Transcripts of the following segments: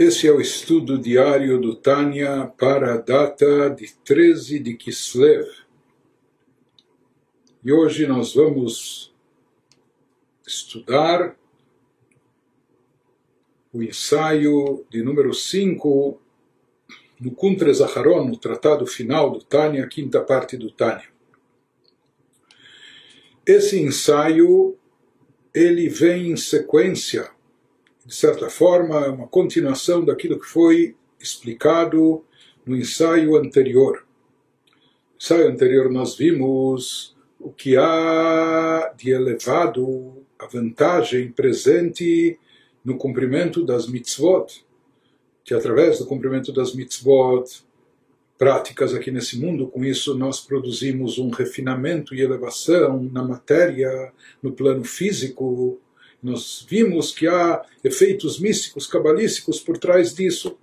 Esse é o estudo diário do Tânia para a data de 13 de Kislev. E hoje nós vamos estudar o ensaio de número 5 no Kuntre Zaharon, no tratado final do Tânia, quinta parte do Tânia. Esse ensaio ele vem em sequência de certa forma, é uma continuação daquilo que foi explicado no ensaio anterior. No ensaio anterior nós vimos o que há de elevado, a vantagem presente no cumprimento das mitzvot, que através do cumprimento das mitzvot, práticas aqui nesse mundo, com isso nós produzimos um refinamento e elevação na matéria, no plano físico, nós vimos que há efeitos místicos, cabalísticos por trás disso.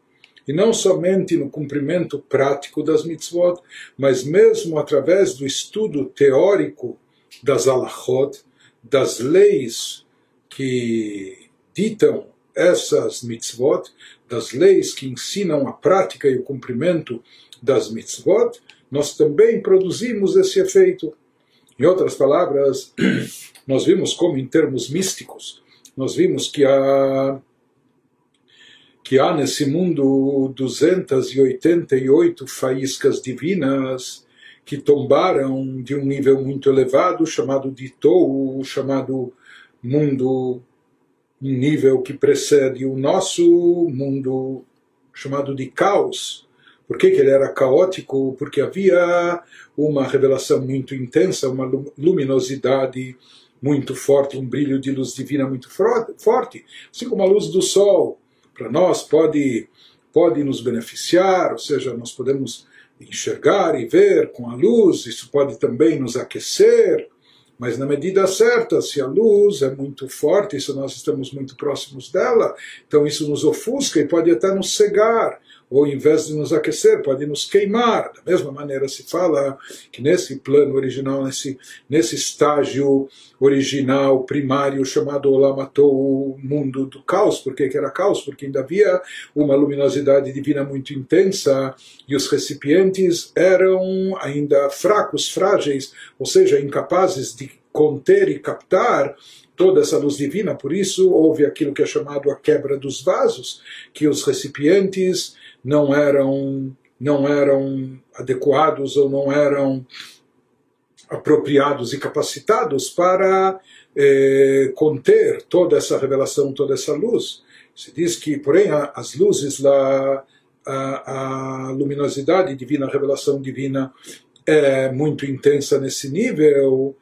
E não somente no cumprimento prático das mitzvot, mas mesmo através do estudo teórico das alachot, das leis que ditam essas mitzvot, das leis que ensinam a prática e o cumprimento das mitzvot, nós também produzimos esse efeito. Em outras palavras, nós vimos como, em termos místicos, nós vimos que há, que há nesse mundo 288 faíscas divinas que tombaram de um nível muito elevado, chamado de Tou, chamado mundo, um nível que precede o nosso mundo, chamado de caos. Por que, que ele era caótico? Porque havia uma revelação muito intensa, uma luminosidade muito forte, um brilho de luz divina muito forte, assim como a luz do sol, para nós pode, pode nos beneficiar, ou seja, nós podemos enxergar e ver com a luz, isso pode também nos aquecer, mas na medida certa, se a luz é muito forte, se nós estamos muito próximos dela, então isso nos ofusca e pode até nos cegar ou em vez de nos aquecer, pode nos queimar. Da mesma maneira se fala que nesse plano original, nesse, nesse estágio original, primário, chamado Olamatou, o mundo do caos. Por que, que era caos? Porque ainda havia uma luminosidade divina muito intensa e os recipientes eram ainda fracos, frágeis, ou seja, incapazes de conter e captar toda essa luz divina, por isso houve aquilo que é chamado a quebra dos vasos, que os recipientes não eram não eram adequados ou não eram apropriados e capacitados para eh, conter toda essa revelação, toda essa luz. Se diz que, porém, as luzes lá, a, a luminosidade divina, a revelação divina é muito intensa nesse nível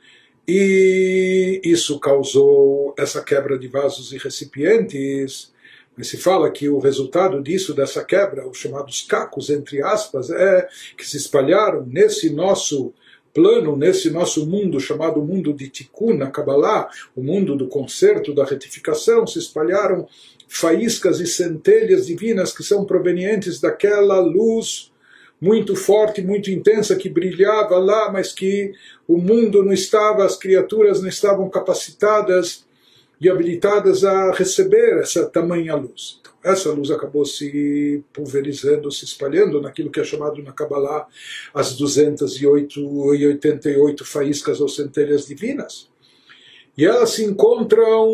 e isso causou essa quebra de vasos e recipientes se fala que o resultado disso, dessa quebra, os chamados cacos, entre aspas, é que se espalharam nesse nosso plano, nesse nosso mundo chamado mundo de Tikkun, na Kabbalah, o mundo do conserto, da retificação, se espalharam faíscas e centelhas divinas que são provenientes daquela luz muito forte, muito intensa que brilhava lá, mas que o mundo não estava, as criaturas não estavam capacitadas e habilitadas a receber essa tamanha luz. Então, essa luz acabou se pulverizando, se espalhando naquilo que é chamado na Kabbalah as 288 faíscas ou centelhas divinas. E elas se encontram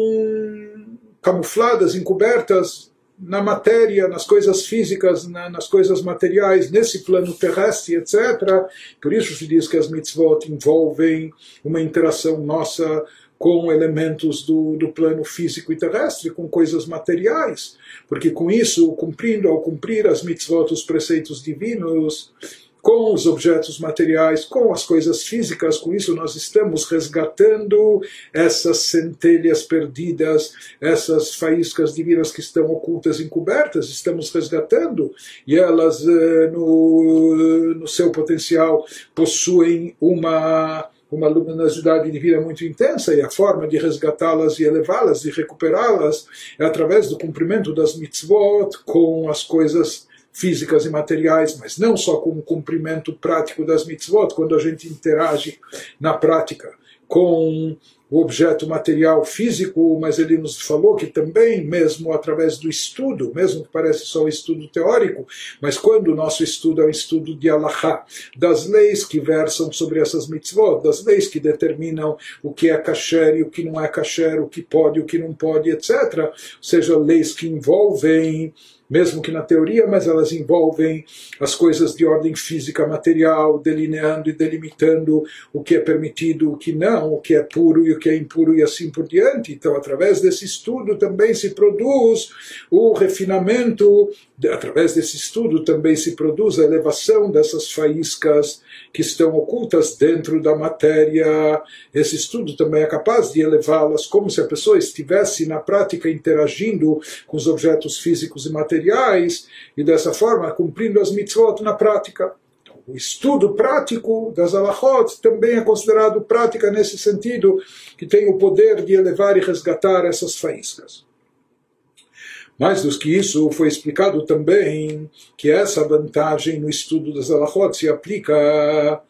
camufladas, encobertas na matéria, nas coisas físicas, na, nas coisas materiais, nesse plano terrestre, etc. Por isso se diz que as mitzvot envolvem uma interação nossa com elementos do, do plano físico e terrestre, com coisas materiais, porque com isso, cumprindo ao cumprir as mitzvot, os preceitos divinos, com os objetos materiais, com as coisas físicas, com isso nós estamos resgatando essas centelhas perdidas, essas faíscas divinas que estão ocultas, encobertas, estamos resgatando e elas, eh, no, no seu potencial, possuem uma uma luminosidade divina muito intensa e a forma de resgatá-las e elevá-las e recuperá-las é através do cumprimento das mitzvot com as coisas físicas e materiais, mas não só com o cumprimento prático das mitzvot, quando a gente interage na prática com o objeto material físico, mas ele nos falou que também, mesmo através do estudo, mesmo que parece só um estudo teórico, mas quando o nosso estudo é um estudo de Allahá, das leis que versam sobre essas mitzvot, das leis que determinam o que é kasher e o que não é kasher, o que pode e o que não pode, etc. Ou seja, leis que envolvem mesmo que na teoria, mas elas envolvem as coisas de ordem física material, delineando e delimitando o que é permitido, o que não, o que é puro e o que é impuro e assim por diante. Então, através desse estudo também se produz o refinamento, através desse estudo também se produz a elevação dessas faíscas que estão ocultas dentro da matéria. Esse estudo também é capaz de elevá-las como se a pessoa estivesse na prática interagindo com os objetos físicos e materiais e dessa forma cumprindo as mitzvot na prática. Então, o estudo prático das alahot também é considerado prática nesse sentido, que tem o poder de elevar e resgatar essas faíscas. Mais do que isso, foi explicado também que essa vantagem no estudo das alahot se aplica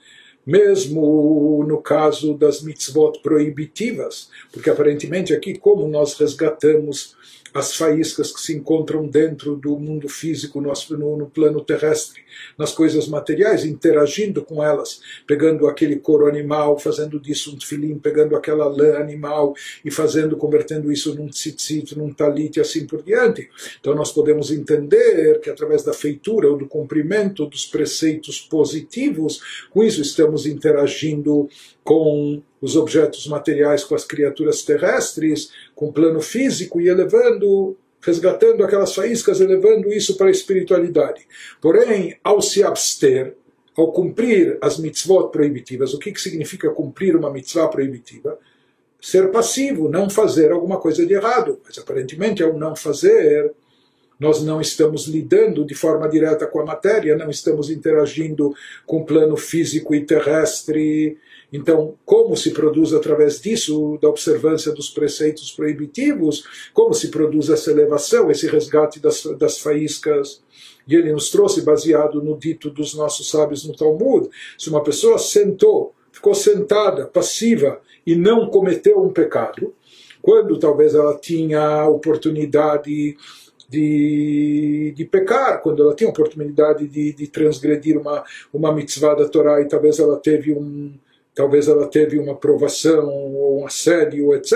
mesmo no caso das mitzvot proibitivas, porque aparentemente aqui, como nós resgatamos as faíscas que se encontram dentro do mundo físico, no, no, plano terrestre, nas coisas materiais, interagindo com elas, pegando aquele couro animal, fazendo disso um tefilim, pegando aquela lã animal e fazendo, convertendo isso num tzitzit, num talit e assim por diante. Então nós podemos entender que através da feitura ou do cumprimento dos preceitos positivos, com isso estamos interagindo com os objetos materiais, com as criaturas terrestres, com o plano físico e elevando, resgatando aquelas faíscas, elevando isso para a espiritualidade. Porém, ao se abster, ao cumprir as mitzvot proibitivas, o que, que significa cumprir uma mitzvah proibitiva? Ser passivo, não fazer alguma coisa de errado. Mas aparentemente, ao não fazer, nós não estamos lidando de forma direta com a matéria, não estamos interagindo com o plano físico e terrestre então, como se produz através disso, da observância dos preceitos proibitivos, como se produz essa elevação, esse resgate das, das faíscas? E ele nos trouxe baseado no dito dos nossos sábios no Talmud: se uma pessoa sentou, ficou sentada, passiva, e não cometeu um pecado, quando talvez ela tinha a oportunidade de, de pecar, quando ela tinha oportunidade de, de transgredir uma, uma mitzvah da Torá e talvez ela teve um, talvez ela teve uma provação ou um assédio, etc.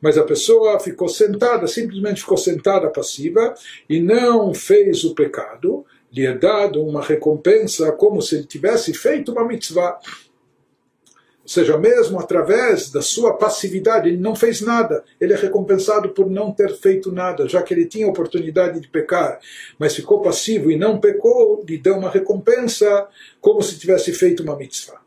Mas a pessoa ficou sentada, simplesmente ficou sentada passiva e não fez o pecado. Lhe é dado uma recompensa como se ele tivesse feito uma mitzvah. Ou seja, mesmo através da sua passividade, ele não fez nada. Ele é recompensado por não ter feito nada, já que ele tinha oportunidade de pecar, mas ficou passivo e não pecou, lhe deu uma recompensa como se tivesse feito uma mitzvah.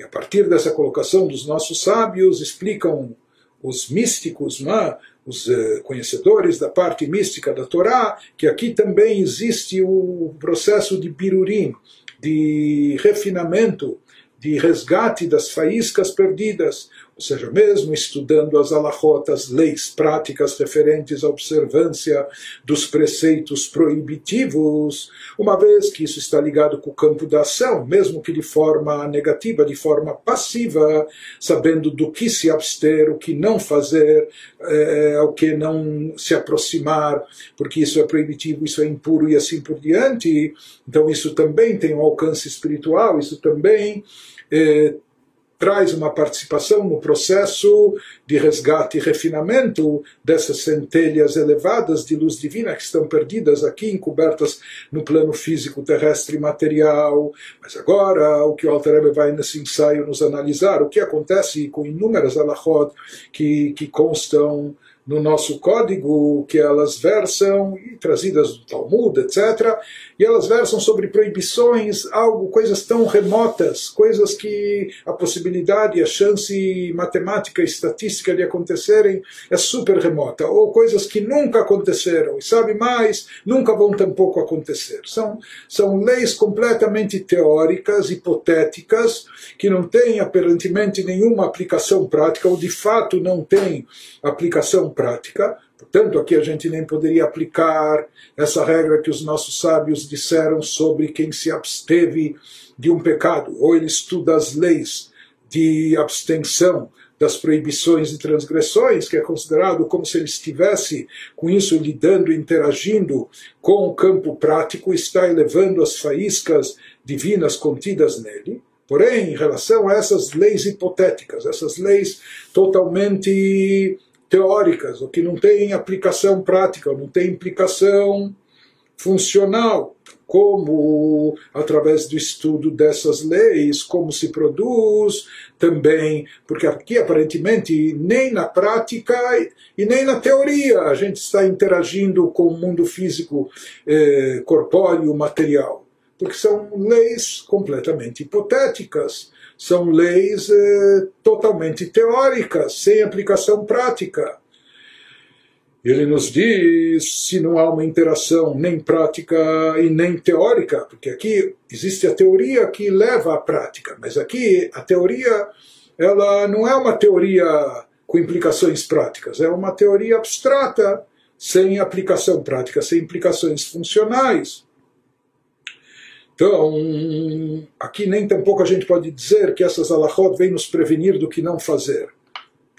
E a partir dessa colocação dos nossos sábios, explicam os místicos, né, os uh, conhecedores da parte mística da Torá, que aqui também existe o processo de birurim, de refinamento, de resgate das faíscas perdidas, ou seja, mesmo estudando as alahotas, leis práticas referentes à observância dos preceitos proibitivos, uma vez que isso está ligado com o campo da ação, mesmo que de forma negativa, de forma passiva, sabendo do que se abster, o que não fazer, é, ao que não se aproximar, porque isso é proibitivo, isso é impuro e assim por diante. Então, isso também tem um alcance espiritual, isso também. É, traz uma participação no processo de resgate e refinamento dessas centelhas elevadas de luz divina que estão perdidas aqui, encobertas no plano físico, terrestre e material. Mas agora, o que o Alter vai nesse ensaio nos analisar, o que acontece com inúmeras alahot que, que constam no nosso código que elas versam, e trazidas do Talmud, etc., e elas versam sobre proibições, algo, coisas tão remotas, coisas que a possibilidade, a chance matemática e estatística de acontecerem é super remota, ou coisas que nunca aconteceram, e sabe mais, nunca vão tampouco acontecer. São, são leis completamente teóricas, hipotéticas, que não têm aparentemente nenhuma aplicação prática, ou de fato não têm aplicação prática, Portanto, aqui a gente nem poderia aplicar essa regra que os nossos sábios disseram sobre quem se absteve de um pecado, ou ele estuda as leis de abstenção das proibições e transgressões, que é considerado como se ele estivesse com isso lidando, interagindo com o campo prático, está elevando as faíscas divinas contidas nele. Porém, em relação a essas leis hipotéticas, essas leis totalmente teóricas, o que não tem aplicação prática, não tem implicação funcional, como através do estudo dessas leis, como se produz também, porque aqui aparentemente nem na prática e nem na teoria a gente está interagindo com o mundo físico eh, corpóreo material, porque são leis completamente hipotéticas, são leis eh, totalmente teóricas, sem aplicação prática. Ele nos diz se não há uma interação nem prática e nem teórica, porque aqui existe a teoria que leva à prática, mas aqui a teoria ela não é uma teoria com implicações práticas, é uma teoria abstrata, sem aplicação prática, sem implicações funcionais. Então, aqui nem tampouco a gente pode dizer que essas alahot vêm nos prevenir do que não fazer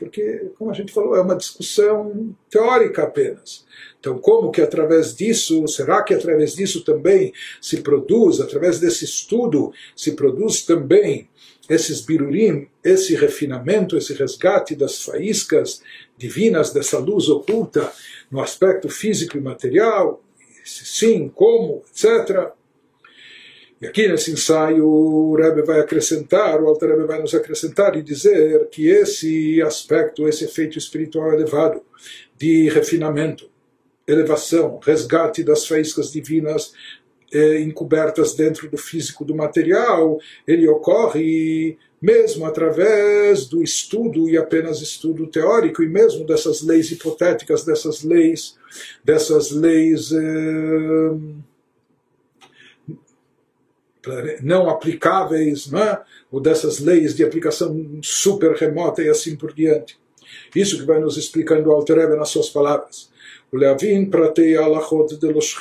porque, como a gente falou, é uma discussão teórica apenas. Então, como que através disso, será que através disso também se produz, através desse estudo, se produz também esses birurim, esse refinamento, esse resgate das faíscas divinas dessa luz oculta no aspecto físico e material? Sim, como, etc. E aqui nesse ensaio o Rebbe vai acrescentar, o Alter Rebbe vai nos acrescentar e dizer que esse aspecto, esse efeito espiritual elevado de refinamento, elevação, resgate das faíscas divinas eh, encobertas dentro do físico do material, ele ocorre mesmo através do estudo e apenas estudo teórico e mesmo dessas leis hipotéticas, dessas leis, dessas leis eh, não aplicáveis, não é? ou dessas leis de aplicação super remota e assim por diante. Isso que vai nos explicando o Alter nas suas palavras. O Leavin pratei alachot de los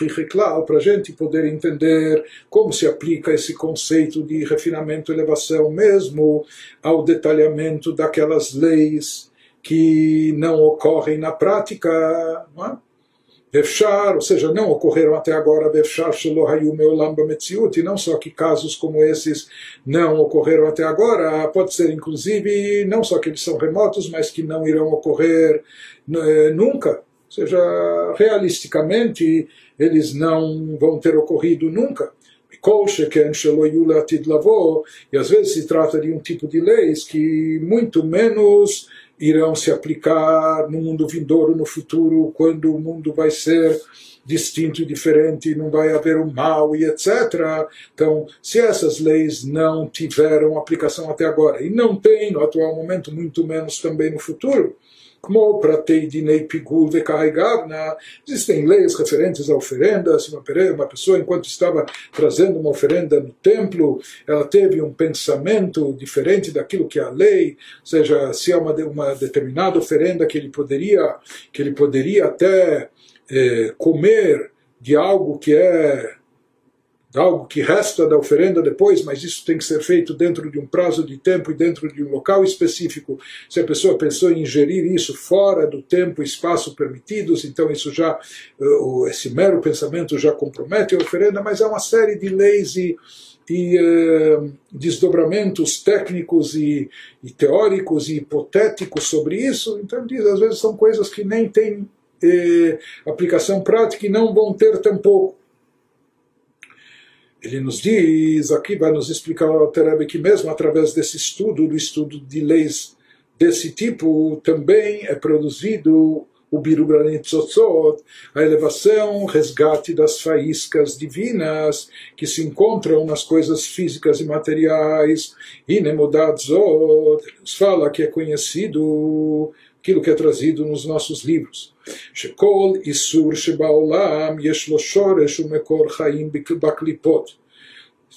para a gente poder entender como se aplica esse conceito de refinamento e elevação mesmo ao detalhamento daquelas leis que não ocorrem na prática, não é? Efshar, ou seja, não ocorreram até agora Efshar Shelo Hayum Meolam Bametziut, e não só que casos como esses não ocorreram até agora, pode ser inclusive não só que eles são remotos, mas que não irão ocorrer eh, nunca, ou seja, realisticamente eles não vão ter ocorrido nunca. E às vezes se trata de um tipo de leis que muito menos irão se aplicar no mundo vindouro, no futuro, quando o mundo vai ser distinto e diferente, não vai haver o mal e etc. Então, se essas leis não tiveram aplicação até agora, e não tem no atual momento, muito menos também no futuro, como pratei dinei pigul vekarregavna, existem leis referentes a oferendas, uma, uma pessoa enquanto estava trazendo uma oferenda no templo, ela teve um pensamento diferente daquilo que é a lei, ou seja, se é uma, uma determinada oferenda que ele poderia, que ele poderia até comer de algo que é algo que resta da oferenda depois, mas isso tem que ser feito dentro de um prazo de tempo e dentro de um local específico. Se a pessoa pensou em ingerir isso fora do tempo e espaço permitidos, então isso já, eh, esse mero pensamento já compromete a oferenda, mas há uma série de leis e, e eh, desdobramentos técnicos e, e, teóricos e hipotéticos sobre isso. Então, diz, às vezes são coisas que nem têm eh, aplicação prática e não vão ter tampouco. Ele nos diz, aqui vai nos explicar o Terebe que mesmo através desse estudo, do estudo de leis desse tipo, também é produzido o Birugranit Tzotzot, a elevação, resgate das faíscas divinas que se encontram nas coisas físicas e materiais. E Nemodadzot, nos fala que é conhecido aquilo que é trazido nos nossos livros. Shekol Isur Shebaolam Yeshlo Shoresh Umekor Chaim Baklipot.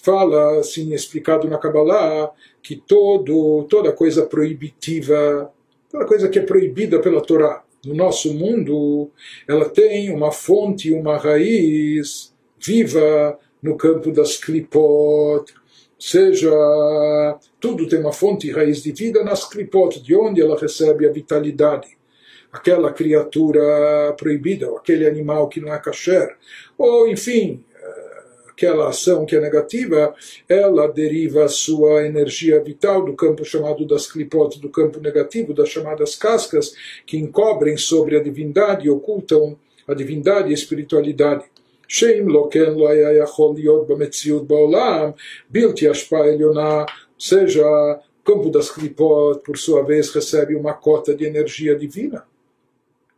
Fala, assim, explicado na Kabbalah, que todo, toda coisa proibitiva, toda coisa que é proibida pela Torá no nosso mundo, ela tem uma fonte, uma raiz viva no campo das klipot seja, tudo tem uma fonte e raiz de vida nas clipot, de onde ela recebe a vitalidade. Aquela criatura proibida, ou aquele animal que não é kasher, ou enfim, aquela ação que é negativa, ela deriva sua energia vital do campo chamado das clipot, do campo negativo, das chamadas cascas, que encobrem sobre a divindade e ocultam a divindade e a espiritualidade. שאם לא כן לא היה יכול להיות במציאות בעולם בלתי השפעה עליונה, ou seja, o campo das clipot, por sua vez, recebe uma cota de energia divina.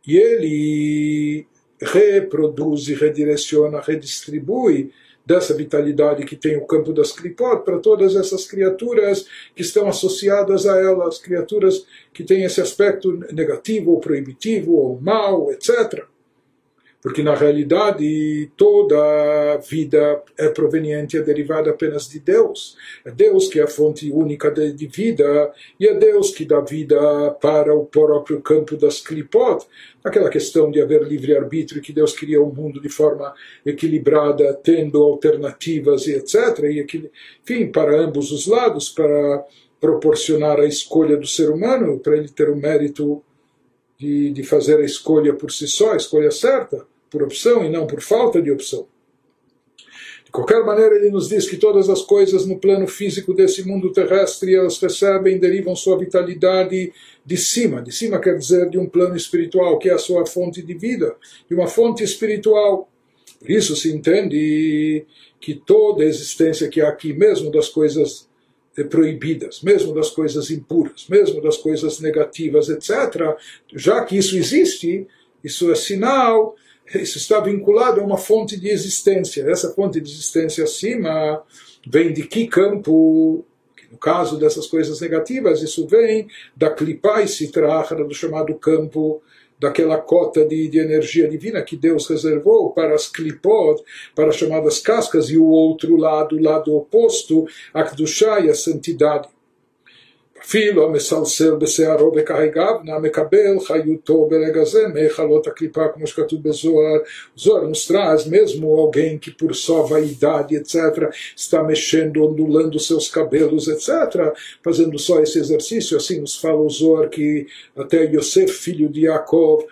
E ele reproduz e redireciona, redistribui dessa vitalidade que tem o campo das clipot para todas essas criaturas que estão associadas a elas, criaturas que têm esse aspecto negativo ou proibitivo ou mal, etc porque na realidade toda vida é proveniente, é derivada apenas de Deus. É Deus que é a fonte única de, de vida e é Deus que dá vida para o próprio campo das clipot. Aquela questão de haver livre-arbítrio, que Deus cria o um mundo de forma equilibrada, tendo alternativas e etc. E, enfim, para ambos os lados, para proporcionar a escolha do ser humano, para ele ter o mérito de, de fazer a escolha por si só, a escolha certa por opção e não por falta de opção. De qualquer maneira, ele nos diz que todas as coisas no plano físico desse mundo terrestre elas recebem, derivam sua vitalidade de cima. De cima quer dizer de um plano espiritual, que é a sua fonte de vida, de uma fonte espiritual. Por isso se entende que toda a existência que há aqui, mesmo das coisas proibidas, mesmo das coisas impuras, mesmo das coisas negativas, etc., já que isso existe, isso é sinal isso está vinculado a uma fonte de existência. Essa fonte de existência acima vem de que campo? No caso dessas coisas negativas, isso vem da klipai sitrahara, do chamado campo, daquela cota de, de, energia divina que Deus reservou para as klipot, para as chamadas cascas, e o outro lado, o lado oposto, a Kedushá e a santidade. אפילו המסלסל בשערו וקהיגיו, נא מקבל חיותו ברגע זה מהיכלות הקליפה, como שכתוב בזוהר. Zohar nos traz mesmo alguém que por só vaidade, etc., está mexendo, ondulando seus cabelos, etc., fazendo só esse exercício, assim nos fala o Zohar que até Yosef, filho de Yaakov,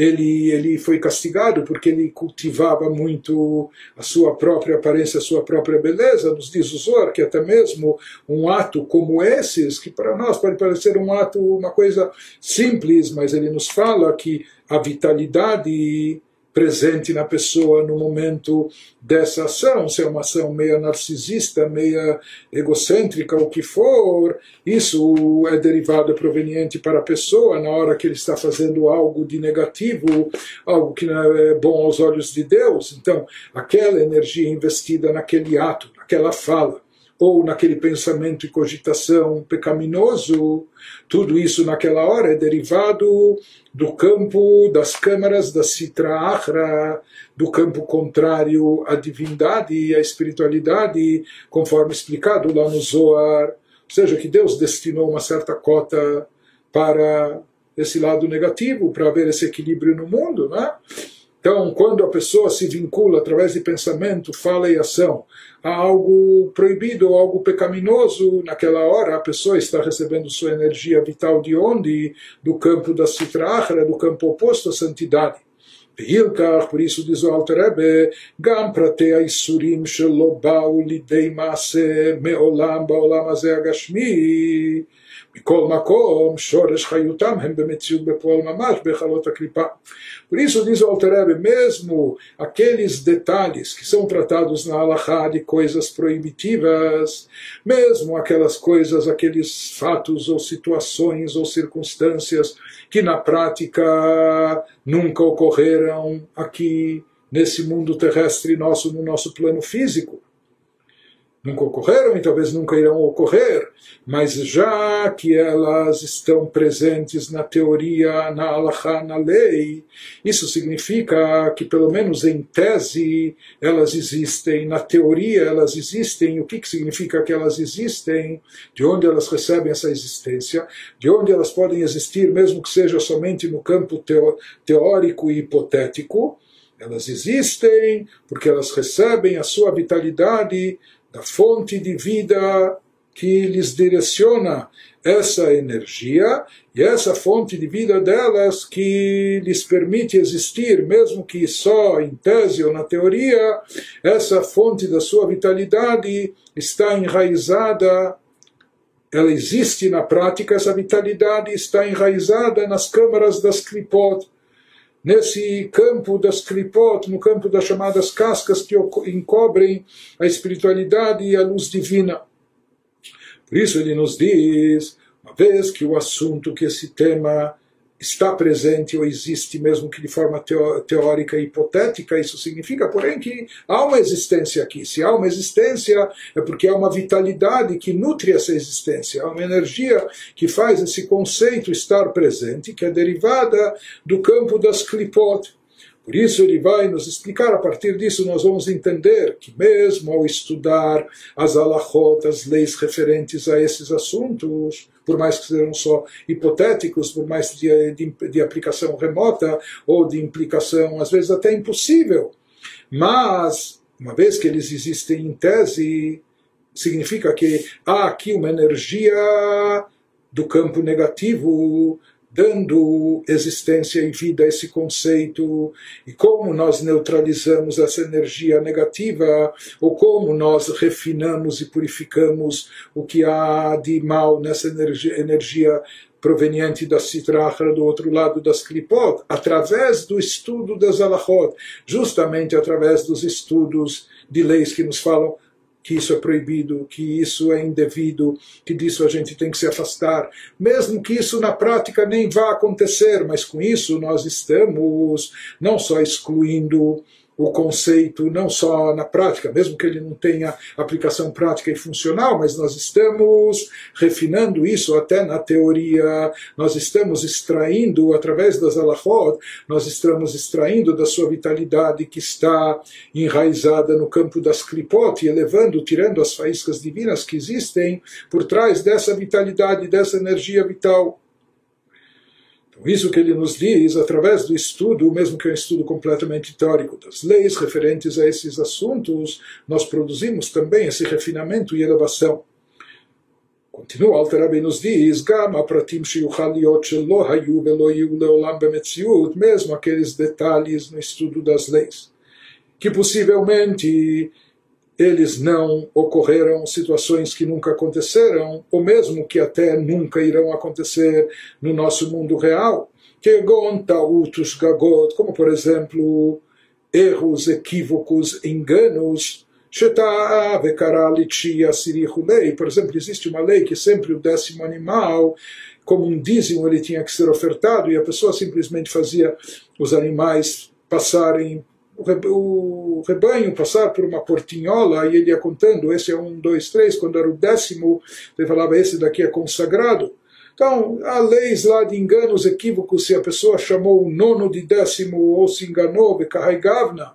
ele, ele foi castigado porque ele cultivava muito a sua própria aparência, a sua própria beleza. Nos diz o Zor que até mesmo um ato como esses, que para nós pode parecer um ato, uma coisa simples, mas ele nos fala que a vitalidade presente na pessoa no momento dessa ação, se é uma ação meia narcisista, meia egocêntrica, o que for, isso é derivado, é proveniente para a pessoa na hora que ele está fazendo algo de negativo, algo que não é bom aos olhos de Deus. Então, aquela energia investida naquele ato, naquela fala, ou naquele pensamento e cogitação pecaminoso, tudo isso naquela hora é derivado do campo das câmaras da Sitra Achra, do campo contrário à divindade e à espiritualidade, conforme explicado lá no Zohar. Ou seja, que Deus destinou uma certa cota para esse lado negativo, para haver esse equilíbrio no mundo, né? Então, quando a pessoa se vincula através de pensamento, fala e ação a algo proibido ou algo pecaminoso, naquela hora a pessoa está recebendo sua energia vital de onde? Do campo da Sitra do campo oposto à santidade. por isso diz o Alter Rebbe, גם פרטי האיסורים שלא באו לידי מעשה מעולם בעולם הזה הגשמי מכל מקום, שורש חיותם הם במציאות בפועל ממש, בהיכלות הקליפה. Por isso diz o Alter mesmo aqueles detalhes que são tratados na Halachá de coisas proibitivas, mesmo aquelas coisas, aqueles fatos ou situações ou circunstâncias que na prática nunca ocorreram aqui nesse mundo terrestre nosso, no nosso plano físico nunca ocorreram e talvez nunca irão ocorrer, mas já que elas estão presentes na teoria, na alahá, na lei, isso significa que, pelo menos em tese, elas existem, na teoria elas existem. O que, que significa que elas existem? De onde elas recebem essa existência? De onde elas podem existir, mesmo que seja somente no campo teórico e hipotético? Elas existem porque elas recebem a sua vitalidade da fonte de vida que lhes direciona essa energia e essa fonte de vida delas que lhes permite existir, mesmo que só em tese ou na teoria, essa fonte da sua vitalidade está enraizada, ela existe na prática, essa vitalidade está enraizada nas câmaras das klipot, nesse campo das klipot, no campo das chamadas cascas que encobrem a espiritualidade e a luz divina. Por isso ele nos diz, uma vez que o assunto, que esse tema está presente ou existe mesmo que de forma teórica e hipotética, isso significa, porém, que há uma existência aqui. Se há uma existência, é porque há uma vitalidade que nutre essa existência, há uma energia que faz esse conceito estar presente, que é derivada do campo das klipot. Por isso ele vai nos explicar, a partir disso nós vamos entender que mesmo ao estudar as alahot, as leis referentes a esses assuntos, por mais que sejam só hipotéticos, por mais de, de, de aplicação remota ou de implicação às vezes até impossível, mas uma vez que eles existem em tese, significa que há aqui uma energia do campo negativo dando existência e vida a esse conceito, e como nós neutralizamos essa energia negativa, ou como nós refinamos e purificamos o que há de mal nessa energia, energia proveniente da Sitrachra do outro lado das Klipot, através do estudo das Alachot, justamente através dos estudos de leis que nos falam que isso é proibido, que isso é indevido, que disso a gente tem que se afastar, mesmo que isso na prática nem vá acontecer, mas com isso nós estamos não só excluindo o conceito não só na prática, mesmo que ele não tenha aplicação prática e funcional, mas nós estamos refinando isso até na teoria, nós estamos extraindo através das alahot, nós estamos extraindo da sua vitalidade que está enraizada no campo das klipot e elevando, tirando as faíscas divinas que existem por trás dessa vitalidade, dessa energia vital com isso que ele nos diz, através do estudo, mesmo que é um estudo completamente teórico das leis referentes a esses assuntos, nós produzimos também esse refinamento e elevação. Continua, Alterabi nos diz, pratim hayu mesmo aqueles detalhes no estudo das leis, que possivelmente eles não ocorreram situações que nunca aconteceram, ou mesmo que até nunca irão acontecer no nosso mundo real. Como por exemplo, erros, equívocos, enganos, por exemplo, existe uma lei que sempre o décimo animal, como um dízimo, ele tinha que ser ofertado e a pessoa simplesmente fazia os animais passarem o rebanho passar por uma portinhola e ele ia contando, esse é um, dois, três, quando era o décimo, ele falava, esse daqui é consagrado. Então, há leis lá de enganos, equívocos, se a pessoa chamou o nono de décimo ou se enganou, bekarraigavna.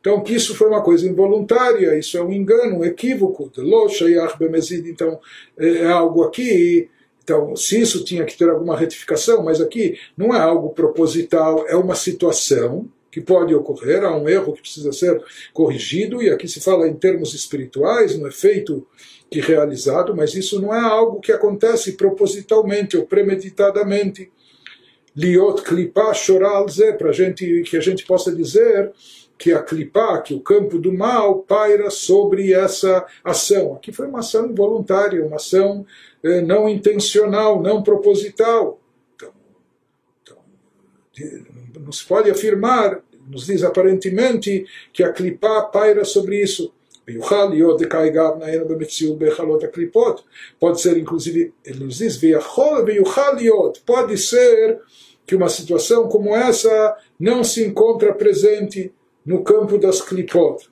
Então, que isso foi uma coisa involuntária, isso é um engano, um equívoco. Então, é, é algo aqui então, se isso tinha que ter alguma retificação, mas aqui não é algo proposital, é uma situação que pode ocorrer, há um erro que precisa ser corrigido, e aqui se fala em termos espirituais, no efeito que realizado, mas isso não é algo que acontece propositalmente ou premeditadamente. Liot klipá choral para gente que a gente possa dizer que a clipá, que o campo do mal paira sobre essa ação. Aqui foi uma ação voluntária, uma ação eh, não intencional, não proposital. Então, então, não se pode afirmar, nos diz aparentemente, que a clipá paira sobre isso. Pode ser, inclusive, ele nos diz, pode ser que uma situação como essa não se encontra presente no campo das clipot.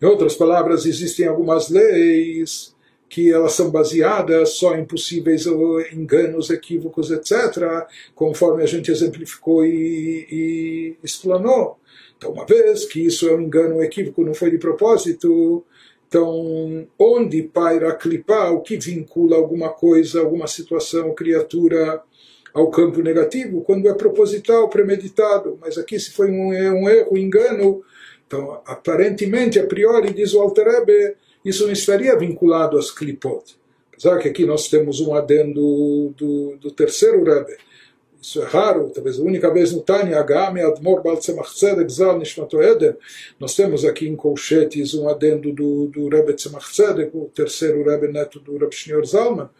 Em outras palavras, existem algumas leis que elas são baseadas só em possíveis enganos, equívocos, etc., conforme a gente exemplificou e, e explanou. Então, uma vez que isso é um engano, um equívoco, não foi de propósito, então, onde paira a clipar, o que vincula alguma coisa, alguma situação, criatura, ao campo negativo, quando é proposital, premeditado. Mas aqui, se foi um, um erro, um engano, Então, aparentemente, a priori, diz o Alter isso não estaria vinculado às klipot. Apesar que aqui nós temos um adendo do, do terceiro Rebbe, isso é raro, talvez a única vez no Tânia, Agame Admor Baltzemach Tzedek Zal Nishmato Eden, nós temos aqui em colchetes um adendo do, do Rebbe Tzemach Tzedek, o terceiro Rebbe neto do Rebbe Shneur Zalman,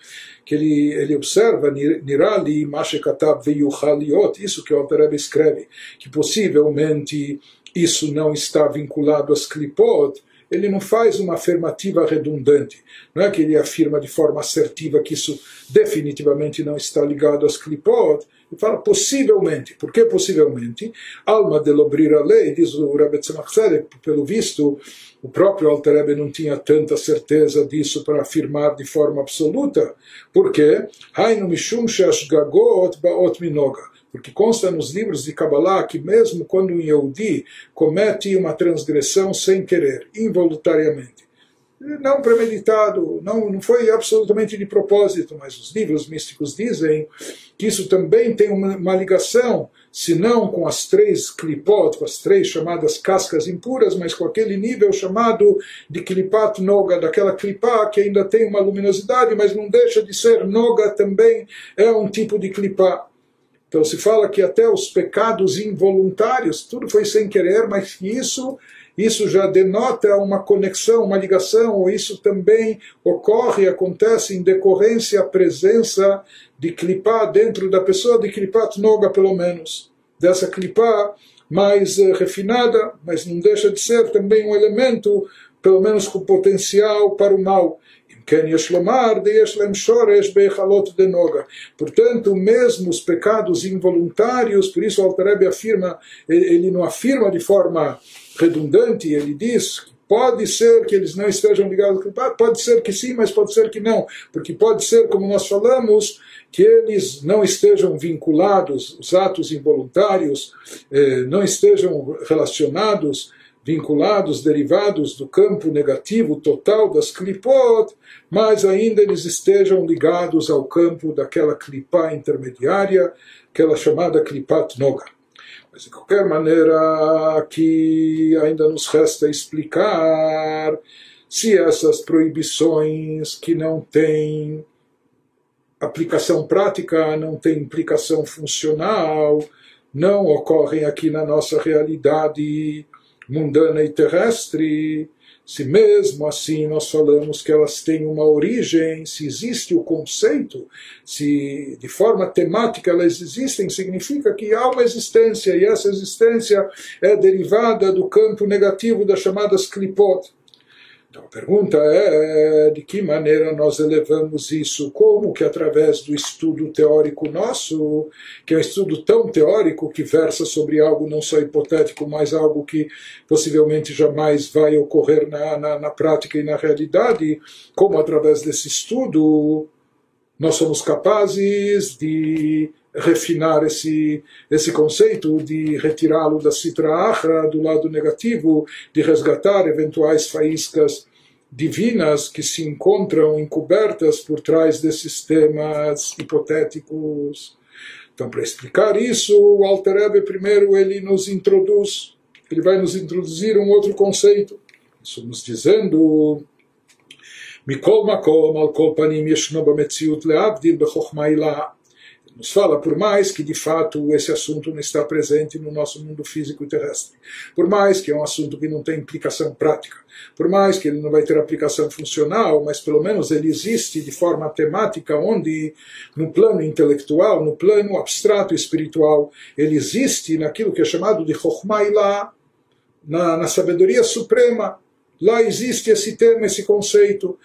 que ele, ele observa, Nirali Mashekatab Veyuchaliot, isso que o Alter Rebbe escreve, que possivelmente isso não está vinculado às klipot, ele não faz uma afirmativa redundante. Não é que ele afirma de forma assertiva que isso definitivamente não está ligado às klipot, ele fala possivelmente. Por que possivelmente? Alma de lobrir a lei, diz o Rebbe Tzemach pelo visto, o próprio Alter não tinha tanta certeza disso para afirmar de forma absoluta. Por quê? Hainu mishum gagot baot minoga porque consta nos livros de Kabbalah que mesmo quando um Yehudi comete uma transgressão sem querer, involuntariamente, não premeditado, não, não foi absolutamente de propósito, mas os livros místicos dizem que isso também tem uma, uma ligação, se não com as três klipot, com as três chamadas cascas impuras, mas com aquele nível chamado de klipat noga, daquela klipá que ainda tem uma luminosidade, mas não deixa de ser noga também, é um tipo de klipá. Então se fala que até os pecados involuntários, tudo foi sem querer, mas isso isso já denota uma conexão, uma ligação, ou isso também ocorre, acontece em decorrência a presença de clipá dentro da pessoa, de clipat noga pelo menos, dessa clipá mais uh, refinada, mas não deixa de ser também um elemento, pelo menos com potencial para o mal. Portanto, mesmo os pecados involuntários, por isso o Altareb afirma, ele não afirma de forma redundante, ele diz pode ser que eles não estejam ligados com o pode ser que sim, mas pode ser que não, porque pode ser, como nós falamos, que eles não estejam vinculados, os atos involuntários eh, não estejam relacionados, vinculados, derivados do campo negativo total das klipot, mas ainda eles estejam ligados ao campo daquela klipá intermediária, aquela chamada klipat noga. Mas, de qualquer maneira, aqui ainda nos resta explicar se essas proibições que não têm aplicação prática, não têm implicação funcional, não ocorrem aqui na nossa realidade mundana e terrestre, se mesmo assim nós falamos que elas têm uma origem, se existe o conceito, se de forma temática elas existem, significa que há uma existência e essa existência é derivada do campo negativo das chamadas klipot. Então a pergunta é de que maneira nós elevamos isso, como que através do estudo teórico nosso, que é um estudo tão teórico que versa sobre algo não só hipotético, mas algo que possivelmente jamais vai ocorrer na, na, na prática e na realidade, como através desse estudo nós somos capazes de refinar esse, esse conceito, de retirá-lo da citra achra, do lado negativo, de resgatar eventuais faíscas divinas que se encontram encobertas por trás desses temas hipotéticos. Então, para explicar isso, o Alter Rebbe primeiro ele nos introduz, ele vai nos introduzir um outro conceito. Estamos dizendo מכל מקום, על כל פנים ישנו במציאות להבדיל בחוכמה הילאה nos fala, por mais que de fato esse assunto não está presente no nosso mundo físico e terrestre, por mais que é um assunto que não tem implicação prática, por mais que ele não vai ter aplicação funcional, mas pelo menos ele existe de forma temática, onde no plano intelectual, no plano abstrato espiritual, ele existe naquilo que é chamado de Chokhmah na, na sabedoria suprema, Lá existe esse termo, esse conceito.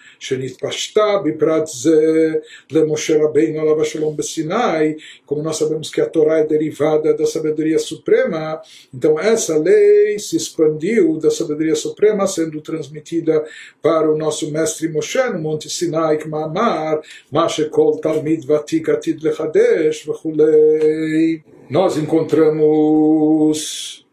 Como nós sabemos que a Torá é derivada da sabedoria suprema, então essa lei se expandiu da sabedoria suprema, sendo transmitida para o nosso mestre Moshe no Monte Sinai, Kmamar, Mashekol Talmid Vatik Atid Lechadesh, Nós encontramos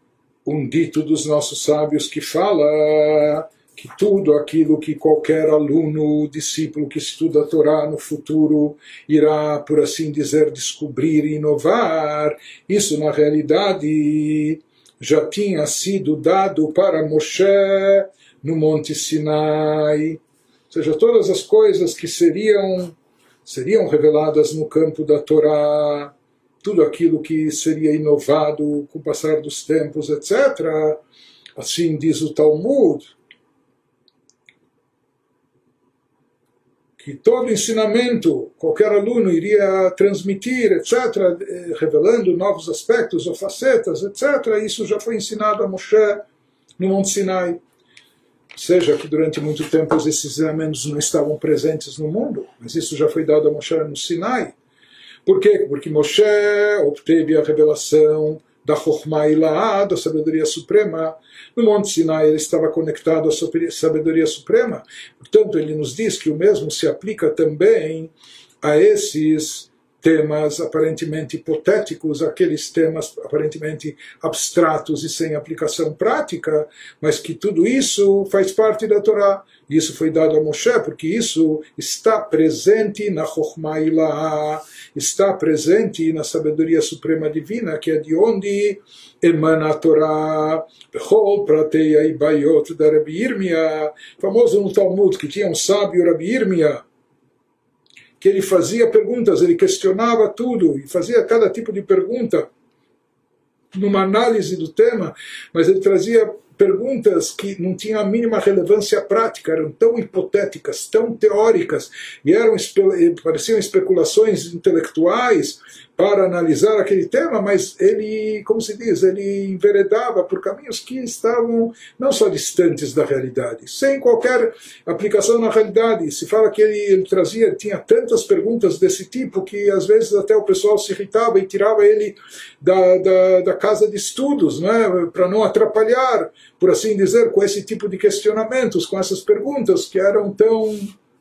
um dito dos nossos sábios que fala que tudo aquilo que qualquer aluno, discípulo que estuda a Torá no futuro irá, por assim dizer, descobrir e inovar, isso na realidade já tinha sido dado para Moshe no Monte Sinai. Ou seja, todas as coisas que seriam, seriam reveladas no campo da Torá, tudo aquilo que seria inovado com o passar dos tempos, etc. Assim diz o Talmud, que todo ensinamento qualquer aluno iria transmitir, etc., eh, revelando novos aspectos ou facetas, etc., isso já foi ensinado a Moshe no Monte Sinai. Seja que durante muito tempo esses ensinamentos não estavam presentes no mundo, mas isso já foi dado a Moshe no Sinai. Por quê? Porque Moshe obteve a revelação da Chokhmah da sabedoria suprema. No Monte Sinai ele estava conectado à sabedoria suprema. Portanto, ele nos diz que o mesmo se aplica também a esses temas aparentemente hipotéticos, aqueles temas aparentemente abstratos e sem aplicação prática, mas que tudo isso faz parte da Torá. Isso foi dado a Moshe, porque isso está presente na Chokhmah Ilaah, está presente na sabedoria suprema divina, que é de onde emana a Torá, Bechol Pratei Aibayot da Rabi Irmia, famoso no Talmud, que tinha um sábio Rabi Irmia, que ele fazia perguntas, ele questionava tudo e fazia cada tipo de pergunta numa análise do tema, mas ele trazia perguntas que não tinham a mínima relevância prática, eram tão hipotéticas, tão teóricas, e eram, pareciam especulações intelectuais, para analisar aquele tema, mas ele, como se diz, ele enveredava por caminhos que estavam não só distantes da realidade, sem qualquer aplicação na realidade. Se fala que ele, ele trazia, tinha tantas perguntas desse tipo que às vezes até o pessoal se irritava e tirava ele da, da, da casa de estudos, né, para não atrapalhar, por assim dizer, com esse tipo de questionamentos, com essas perguntas que eram tão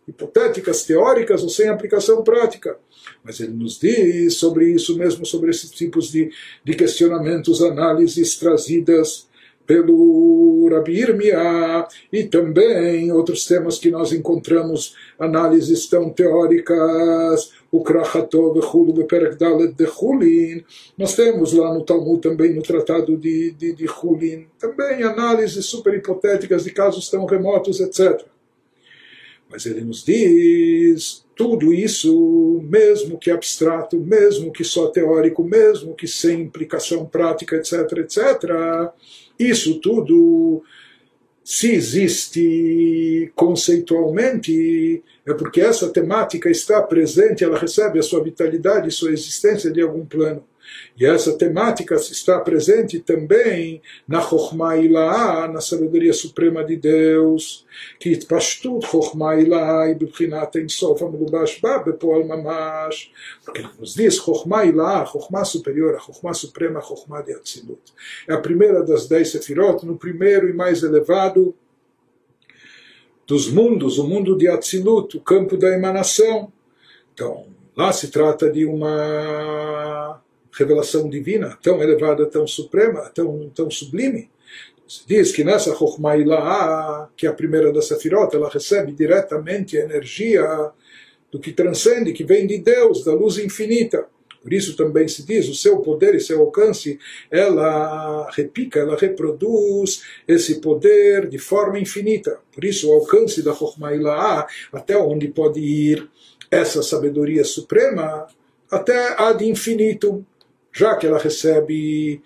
hipotéticas, teóricas ou sem aplicação prática. Mas ele nos diz sobre isso mesmo, sobre esses tipos de, de questionamentos, análises trazidas pelo Rabi Irmia e também outros temas que nós encontramos, análises tão teóricas, o Krachatov, Hulu, Beperek Dalet de Hulin. Nós temos lá no Talmud também, no Tratado de, de, de Hulin, também análises super hipotéticas de casos tão remotos, etc. Mas ele nos diz tudo isso, mesmo que abstrato, mesmo que só teórico, mesmo que sem implicação prática, etc., etc., isso tudo, se existe conceitualmente, é porque essa temática está presente, ela recebe a sua vitalidade, sua existência de algum plano. E essa temática está presente também na Chokhmah Ilaah, na sabedoria suprema de Deus, que Itpashtut Chokhmah Ilaah e Bibchinat Ensof Amulubash Ba Bepoal Mamash, porque nos diz Chokhmah Ilaah, Chokhmah superior, a Chokhmah suprema, a Chokhmah de Atzilut. É a primeira das dez sefirot, no primeiro e mais elevado dos mundos, o mundo de Atzilut, o campo da emanação. Então, lá se trata de uma revelação divina tão elevada, tão suprema, tão, tão sublime. Se diz que nessa Chokhmah que é a primeira da Sefirot, ela recebe diretamente a energia do que transcende, que vem de Deus, da luz infinita. Por isso também se diz, o seu poder e seu alcance, ela repica, ela reproduz esse poder de forma infinita. Por isso o alcance da Chokhmah até onde pode ir essa sabedoria suprema, até a de infinito já que ela recebe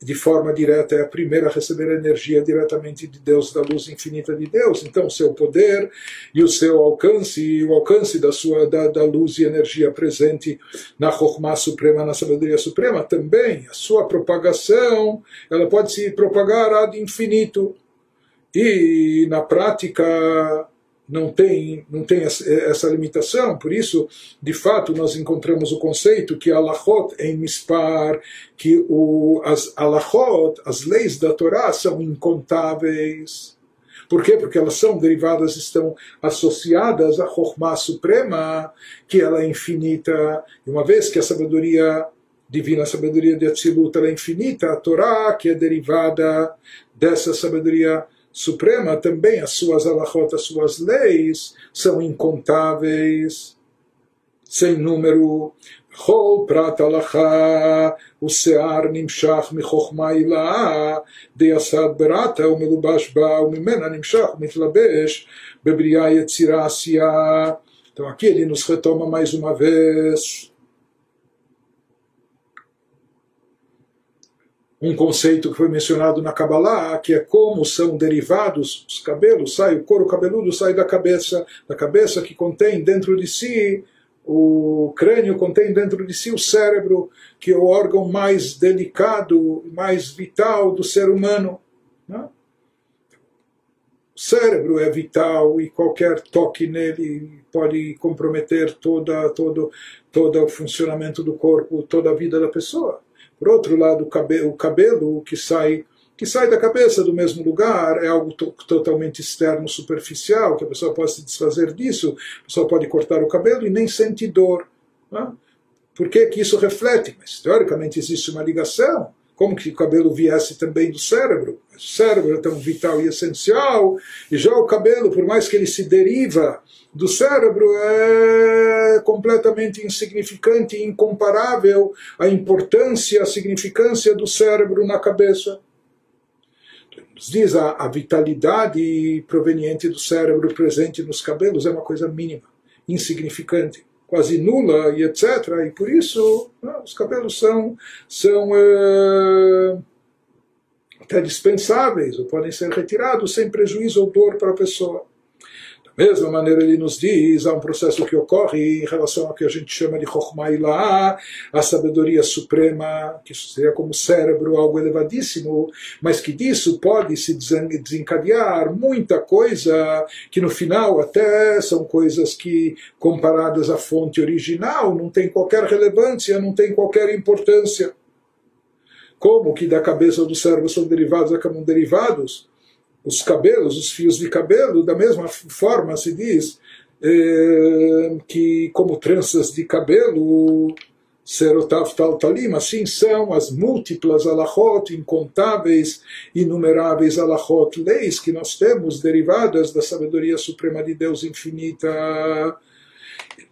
de forma direta, é a primeira a receber a energia diretamente de Deus, da luz infinita de Deus. Então, o seu poder e o seu alcance, e o alcance da sua da, da luz e energia presente na Chokhmah Suprema, na sabedoria suprema, também a sua propagação, ela pode se propagar ad infinito. E na prática, não tem, não tem essa limitação, por isso, de fato, nós encontramos o conceito que alachot em mispar, que o, as alachot, as leis da Torá, são incontáveis. Por quê? Porque elas são derivadas, estão associadas à Chokhmah Suprema, que ela é infinita. E uma vez que a sabedoria divina, a sabedoria de Atzilut, ela é infinita, a Torá, que é derivada dessa sabedoria Suprema, também as suas alahot, as suas leis, são incontáveis, sem número. Chol prat alahá, o sear nimshach michochma ilá, de asad berata, o melubash ba, o mimena nimshach mitlabesh, bebriá yetzirá Então aqui ele nos retoma mais uma vez um conceito que foi mencionado na Kabbalah, que é como são derivados os cabelos, sai o couro cabeludo sai da cabeça, da cabeça que contém dentro de si o crânio contém dentro de si o cérebro, que é o órgão mais delicado, mais vital do ser humano. Né? O cérebro é vital e qualquer toque nele pode comprometer toda, todo, todo o funcionamento do corpo, toda a vida da pessoa. Por outro lado, o cabelo, o cabelo que sai que sai da cabeça do mesmo lugar, é algo to totalmente externo, superficial, que a pessoa pode se desfazer disso, a pessoa pode cortar o cabelo e nem sente dor. Né? Por que, que isso reflete? Mas teoricamente existe uma ligação. Como que o cabelo viesse também do cérebro? O cérebro é tão vital e essencial, e já o cabelo, por mais que ele se deriva do cérebro, é completamente insignificante e incomparável a importância, a significância do cérebro na cabeça nos diz a, a vitalidade proveniente do cérebro presente nos cabelos é uma coisa mínima, insignificante, quase nula e etc. E por isso né, os cabelos são, são é, até dispensáveis ou podem ser retirados sem prejuízo ou dor para a pessoa mesma maneira, ele nos diz, há um processo que ocorre em relação ao que a gente chama de Chokhmah Ilaha, a sabedoria suprema, que seria como cérebro, algo elevadíssimo, mas que disso pode se desencadear muita coisa que no final até são coisas que, comparadas à fonte original, não tem qualquer relevância, não tem qualquer importância. Como que da cabeça do cérebro são derivados, acabam derivados? Os cabelos, os fios de cabelo, da mesma forma se diz eh, que como tranças de cabelo, serotav tal talim, assim são as múltiplas alachot, incontáveis, inumeráveis alachot, leis que nós temos derivadas da sabedoria suprema de Deus infinita.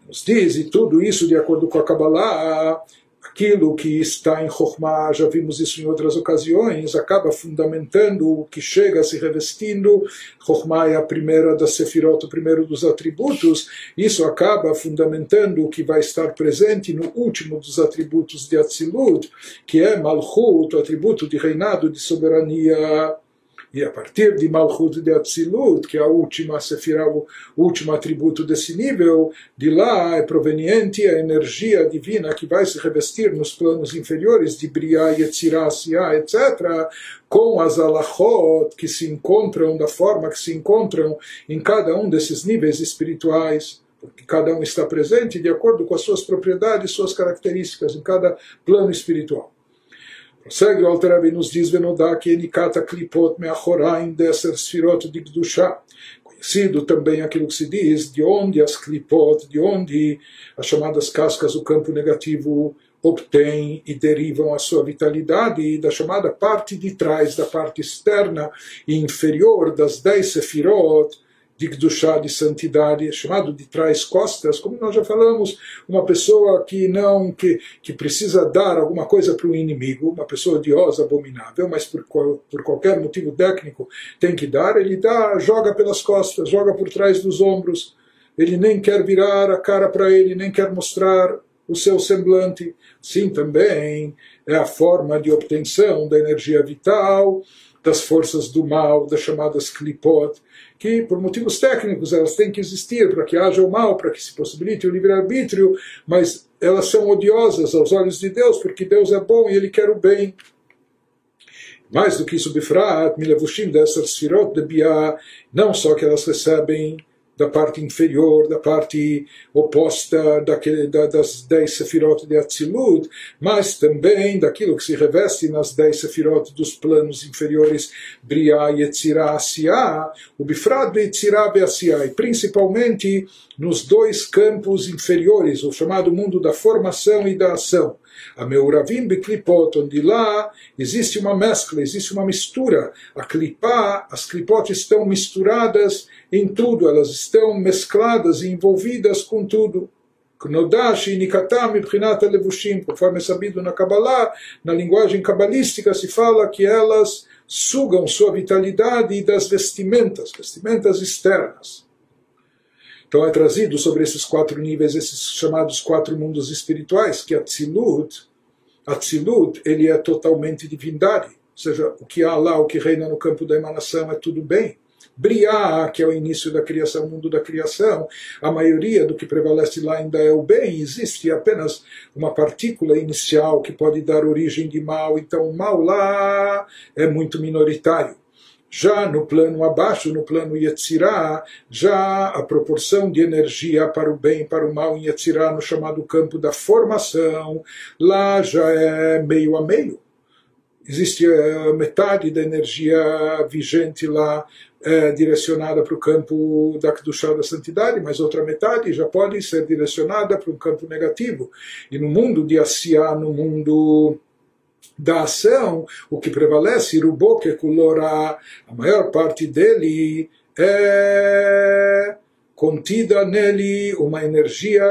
Nos diz, e tudo isso de acordo com a Kabbalah, aquilo que está em Chokhmah, já vimos isso em outras ocasiões, acaba fundamentando o que chega se revestindo. Chokhmah é a primeira das Sefirot, o primeiro dos atributos. Isso acaba fundamentando o que vai estar presente no último dos atributos de Atzilut, que é Malchut, o atributo de reinado, de soberania. E a partir de Malchut de Atzilut, que é a última sefirah, o último atributo desse nível, de lá é proveniente a energia divina que vai se revestir nos planos inferiores de Briah, Yetzirah, Siyah, etc., com as alachot que se encontram da forma que se encontram em cada um desses níveis espirituais porque cada um está presente de acordo com as suas propriedades, suas características em cada plano espiritual. Prossegue o Alter Rebbe nos diz Venodá que Enikata Klipot Meachoraim Desser Sfirot de Gdusha. Conhecido também aquilo que se diz de onde as Klipot, de onde as chamadas cascas do campo negativo obtêm e derivam a sua vitalidade da chamada parte de trás, da parte externa e inferior das dez Sefirot, de Gdushá, de santidade, chamado de trás costas, como nós já falamos, uma pessoa que não, que, que precisa dar alguma coisa para o inimigo, uma pessoa odiosa, abominável, mas por, por qualquer motivo técnico tem que dar, ele dá, joga pelas costas, joga por trás dos ombros, ele nem quer virar a cara para ele, nem quer mostrar o seu semblante. Sim, também é a forma de obtenção da energia vital, das forças do mal, das chamadas klipot, que por motivos técnicos elas têm que existir para que haja o mal, para que se possibilite o livre-arbítrio, mas elas são odiosas aos olhos de Deus, porque Deus é bom e Ele quer o bem. Mais do que isso, Bifrat, Milevushim dessas sfirot de Bia, não só que elas recebem da parte inferior, da parte oposta daquele, da, das dez sefirot de Atzilut, mas também daquilo que se reveste nas dez sefirot dos planos inferiores, Briah, Yetzirah, Asiah, o Bifrad, Yetzirah, Beasiah, e principalmente nos dois campos inferiores, o chamado mundo da formação e da ação. A Meuravim Beklipot, onde lá existe uma mescla, existe uma mistura. A clipá, as clipot estão misturadas em tudo, elas estão mescladas e envolvidas com tudo. Knodashi Nikatam Ibrinata Levushim, conforme é sabido na Kabbalah, na linguagem cabalística se fala que elas sugam sua vitalidade das vestimentas, vestimentas externas. Então é trazido sobre esses quatro níveis, esses chamados quatro mundos espirituais, que Atzilut, Atzilut, ele é totalmente divindade, ou seja, o que há lá, o que reina no campo da emanação é tudo bem. Briá, que é o início da criação, o mundo da criação, a maioria do que prevalece lá ainda é o bem, existe apenas uma partícula inicial que pode dar origem de mal, então o mal lá é muito minoritário. Já no plano abaixo, no plano Yetzirah, já a proporção de energia para o bem e para o mal em Yetzirah, no chamado campo da formação, lá já é meio a meio. Existe uh, metade da energia vigente lá é, direcionada para o campo da Kedushá da santidade, mas outra metade já pode ser direcionada para um campo negativo. E no mundo de Asiá, no mundo da ação, o que prevalece, Ruboke Kulora, a maior parte dele é contida nele uma energia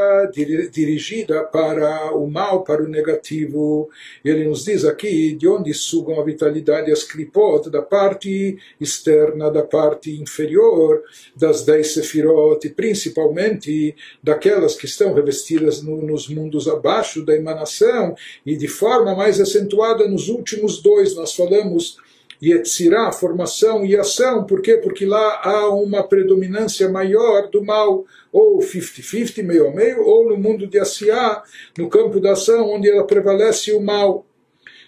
dirigida para o mal, para o negativo. Ele nos diz aqui de onde sugam a vitalidade as klipot, da parte externa, da parte inferior das dez sefirot, principalmente daquelas que estão revestidas no, nos mundos abaixo da emanação, e de forma mais acentuada nos últimos dois. Nós falamos Yetzirah, formação e ação, por quê? Porque lá há uma predominância maior do mal, ou 50-50, meio a meio, ou no mundo de Asiá, no campo da ação, onde ela prevalece o mal.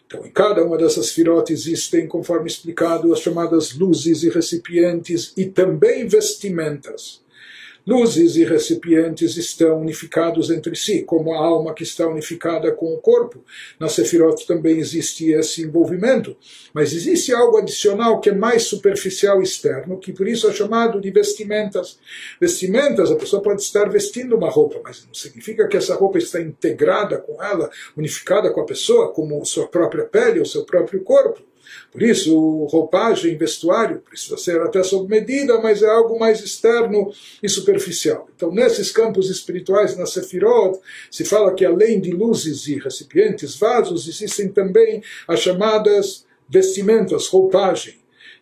Então, em cada uma dessas firotes existem, conforme explicado, as chamadas luzes e recipientes e também vestimentas luzes e recipientes estão unificados entre si, como a alma que está unificada com o corpo. Na Sefirot também existe esse envolvimento, mas existe algo adicional que é mais superficial externo, que por isso é chamado de vestimentas. Vestimentas, a pessoa pode estar vestindo uma roupa, mas não significa que essa roupa está integrada com ela, unificada com a pessoa, como sua própria pele ou seu próprio corpo. Por isso, roupagem, vestuário, precisa ser até sob medida, mas é algo mais externo e superficial. Então, nesses campos espirituais, na Sefirot, se fala que além de luzes e recipientes, vasos, existem também as chamadas vestimentas, roupagem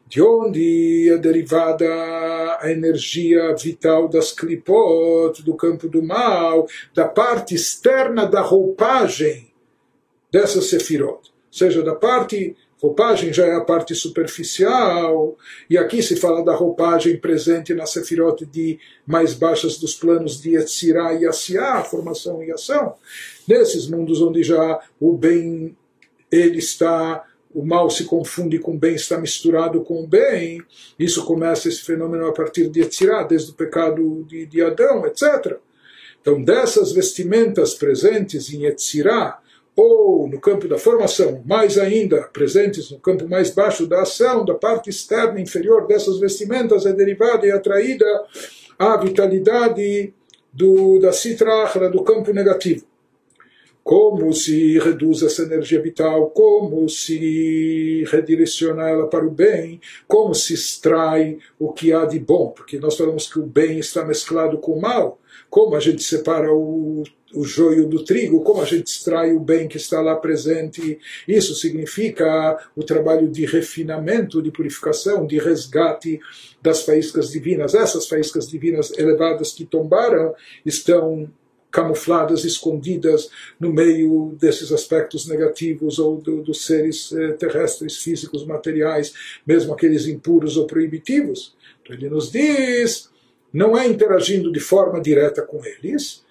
de onde é derivada a energia vital das clipot, do campo do mal, da parte externa da roupagem dessa sefirot, ou seja, da parte Roupagem já é a parte superficial, e aqui se fala da roupagem presente na Sefirot de mais baixas dos planos de Yetzirah e Asiá, formação e ação. Nesses mundos onde já o bem ele está o mal se confunde com o bem, está misturado com o bem. Isso começa esse fenômeno a partir de Yetzirah, desde o pecado de, de Adão, etc. Então, dessas vestimentas presentes em Yetzirah, ou no campo da formação, mais ainda presentes no campo mais baixo da ação, da parte externa inferior dessas vestimentas, é derivada e atraída a vitalidade do, da citrahra, do campo negativo. Como se reduz essa energia vital, como se redireciona ela para o bem, como se extrai o que há de bom, porque nós falamos que o bem está mesclado com o mal, como a gente separa o o joio do trigo, como a gente extrai o bem que está lá presente. Isso significa o trabalho de refinamento, de purificação, de resgate das faíscas divinas. Essas faíscas divinas elevadas que tombaram estão camufladas, escondidas no meio desses aspectos negativos ou do, dos seres eh, terrestres, físicos, materiais, mesmo aqueles impuros ou proibitivos. Então ele nos diz, não é interagindo de forma direta com eles,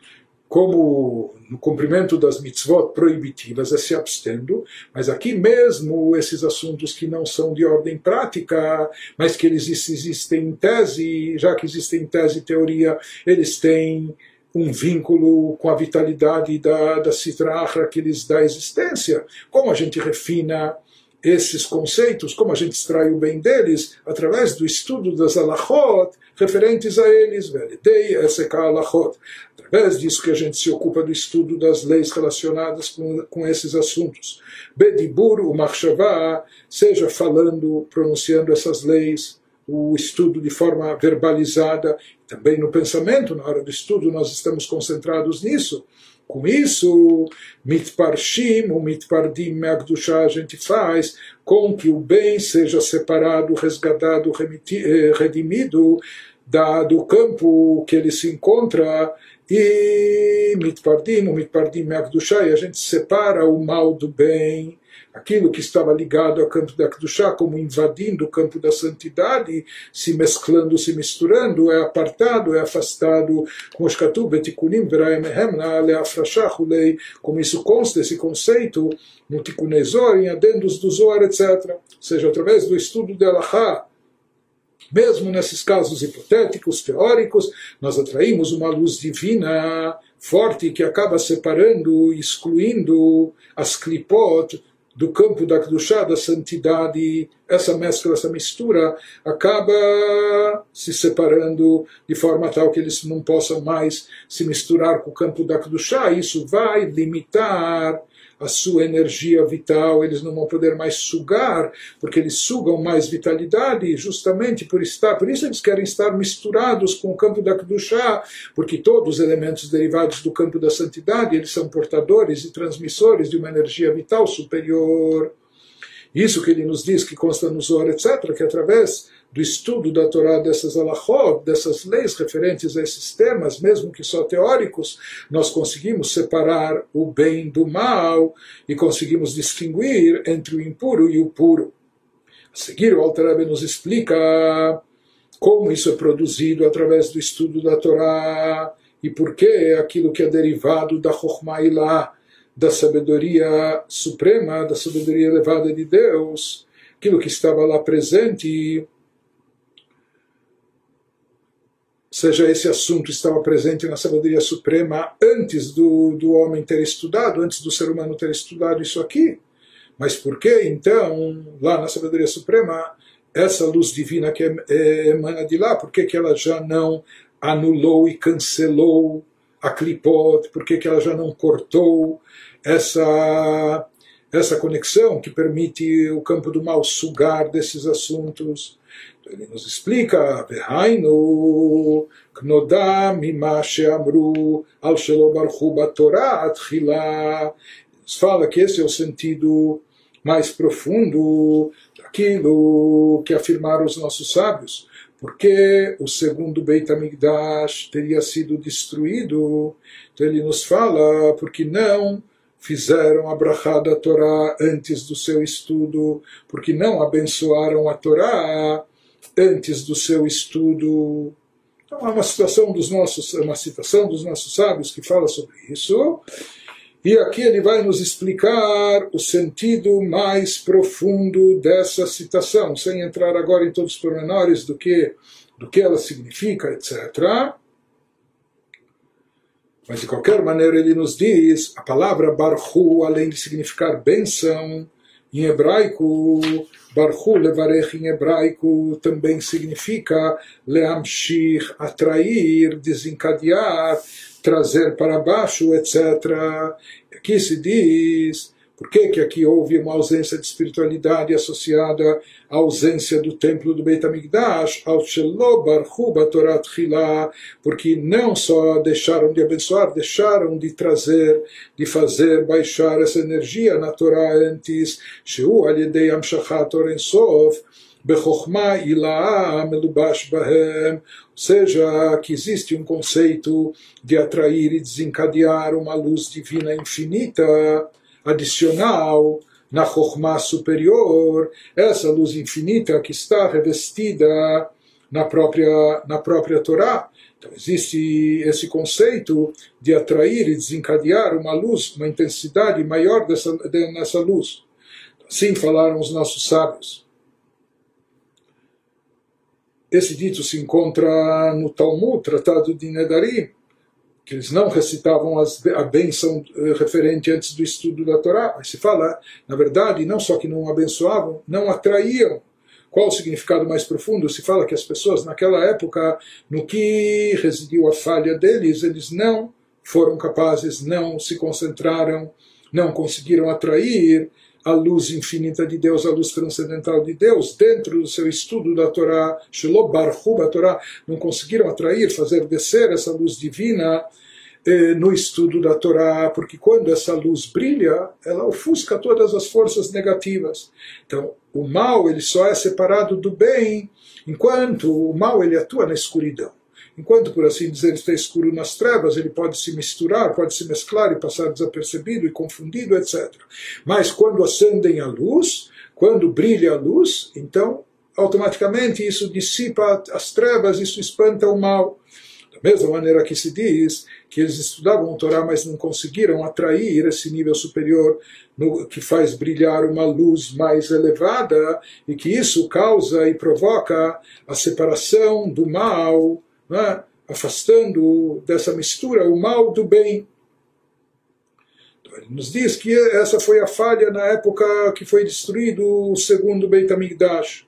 como no cumprimento das mitzvot proibitivas é se abstendo, mas aqui mesmo esses assuntos que não são de ordem prática, mas que eles existem em tese, já que existem em tese e teoria, eles têm um vínculo com a vitalidade da, da Sitra que lhes dá existência. Como a gente refina esses conceitos, como a gente extrai o bem deles, através do estudo das alachot, referentes a eles. Através disso que a gente se ocupa do estudo das leis relacionadas com, com esses assuntos. Bedibur, o Machshavá, seja falando, pronunciando essas leis, o estudo de forma verbalizada, também no pensamento, na hora do estudo nós estamos concentrados nisso. Com isso, mitparshim, o mitpardim me'agdushá a gente faz com que o bem seja separado, resgatado, eh, redimido da, do campo que ele se encontra. E mitpardim, o mitpardim me'agdushá, e a gente separa o mal do bem aquilo que estava ligado ao campo da Kedushá, como invadindo o campo da santidade, se mesclando, se misturando, é apartado, é afastado, como isso consta, esse conceito, no Tikunezor, em adendos do Zohar, etc. Ou seja, através do estudo de Allahá, mesmo nesses casos hipotéticos, teóricos, nós atraímos uma luz divina forte que acaba separando, excluindo as klipot, do campo da Kedushá, da santidade, essa mescla, essa mistura, acaba se separando de forma tal que eles não possam mais se misturar com o campo da Kedushá. Isso vai limitar a sua energia vital, eles não vão poder mais sugar, porque eles sugam mais vitalidade, justamente por estar, por isso eles querem estar misturados com o campo da Kedushá, porque todos os elementos derivados do campo da santidade, eles são portadores e transmissores de uma energia vital superior. Isso que ele nos diz, que consta no Zohar, etc., que através do estudo da Torá dessas alahot, dessas leis referentes a esses temas, mesmo que só teóricos, nós conseguimos separar o bem do mal e conseguimos distinguir entre o impuro e o puro. A seguir, o Alter nos explica como isso é produzido através do estudo da Torá e por que aquilo que é derivado da Chokhmah da sabedoria suprema, da sabedoria elevada de Deus, aquilo que estava lá presente seja esse assunto estava presente na sabedoria suprema antes do, do homem ter estudado, antes do ser humano ter estudado isso aqui. Mas por que então, lá na sabedoria suprema, essa luz divina que é, emana de lá, por que, que ela já não anulou e cancelou a clipot, por que, que ela já não cortou essa, essa conexão que permite o campo do mal sugar desses assuntos? Ele nos explica, Vehainu, Knoda mima sheamru al shelo barchu batorah atchila. Nos fala que esse é o sentido mais profundo daquilo que afirmaram os nossos sábios. Porque o segundo Beit HaMikdash teria sido destruído. Então ele nos fala, porque não fizeram a brachá da Torá antes do seu estudo, porque não abençoaram a Torá antes do seu estudo. Então, há uma situação dos nossos, uma citação dos nossos sábios que fala sobre isso. E aqui ele vai nos explicar o sentido mais profundo dessa citação, sem entrar agora em todos os pormenores do que, do que ela significa, etc. Mas de qualquer maneira ele nos diz a palavra barhu, além de significar benção, em hebraico Barhu levarech em hebraico também significa leamshir, atrair, desencadear, trazer para baixo, etc. Aqui se diz, por que, que aqui houve uma ausência de espiritualidade associada à ausência do templo do Beit HaMikdash, ao Shelo porque não só deixaram de abençoar, deixaram de trazer, de fazer baixar essa energia na Torá antes, Sheu Alidei Amshachat Orensof, Bechokhmah Ilaah Melubash ou seja, que existe um conceito de atrair e desencadear uma luz divina infinita, adicional, na Chokhmah superior, essa luz infinita que está revestida na própria, na própria Torá. Então existe esse conceito de atrair e desencadear uma luz, uma intensidade maior dessa, nessa luz. Assim falaram os nossos sábios. Esse dito se encontra no Talmud, Tratado de Nedarim, que eles não recitavam as, a bênção uh, referente antes do estudo da Torá. Mas se fala, na verdade, não só que não abençoavam, não atraíam. Qual o significado mais profundo? Se fala que as pessoas naquela época, no que residiu a falha deles, eles não foram capazes, não se concentraram não conseguiram atrair a luz infinita de Deus, a luz transcendental de Deus, dentro do seu estudo da Torá, Shelobarhu, a Torá, não conseguiram atrair, fazer descer essa luz divina eh, no estudo da Torá, porque quando essa luz brilha, ela ofusca todas as forças negativas. Então, o mal ele só é separado do bem enquanto o mal ele atua na escuridão. Enquanto, por assim dizer, está escuro nas trevas, ele pode se misturar, pode se mesclar e passar desapercebido e confundido, etc. Mas quando acendem a luz, quando brilha a luz, então automaticamente isso dissipa as trevas, isso espanta o mal. Da mesma maneira que se diz que eles estudavam o Torá, mas não conseguiram atrair esse nível superior no, que faz brilhar uma luz mais elevada e que isso causa e provoca a separação do mal né, afastando dessa mistura o mal do bem. Então, ele nos diz que essa foi a falha na época que foi destruído o segundo Beit HaMikdash.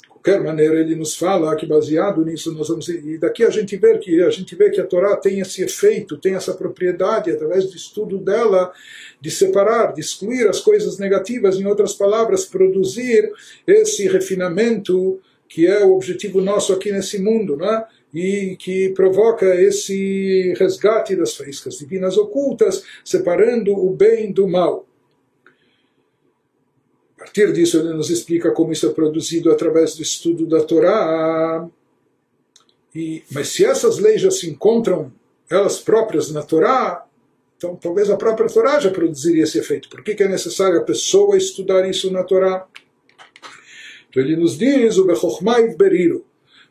De qualquer maneira, ele nos fala que baseado nisso nós vamos e daqui a gente vê que a gente vê que a Torá tem esse efeito, tem essa propriedade através do estudo dela de separar, de excluir as coisas negativas, em outras palavras, produzir esse refinamento que é o objetivo nosso aqui nesse mundo, né? e que provoca esse resgate das faíscas divinas ocultas, separando o bem do mal. A partir disso, ele nos explica como isso é produzido através do estudo da Torá. E, mas se essas leis já se encontram elas próprias na Torá, então talvez a própria Torá já produziria esse efeito. Por que, que é necessário a pessoa estudar isso na Torá? Então ele nos diz, o Bechochmai Beriru,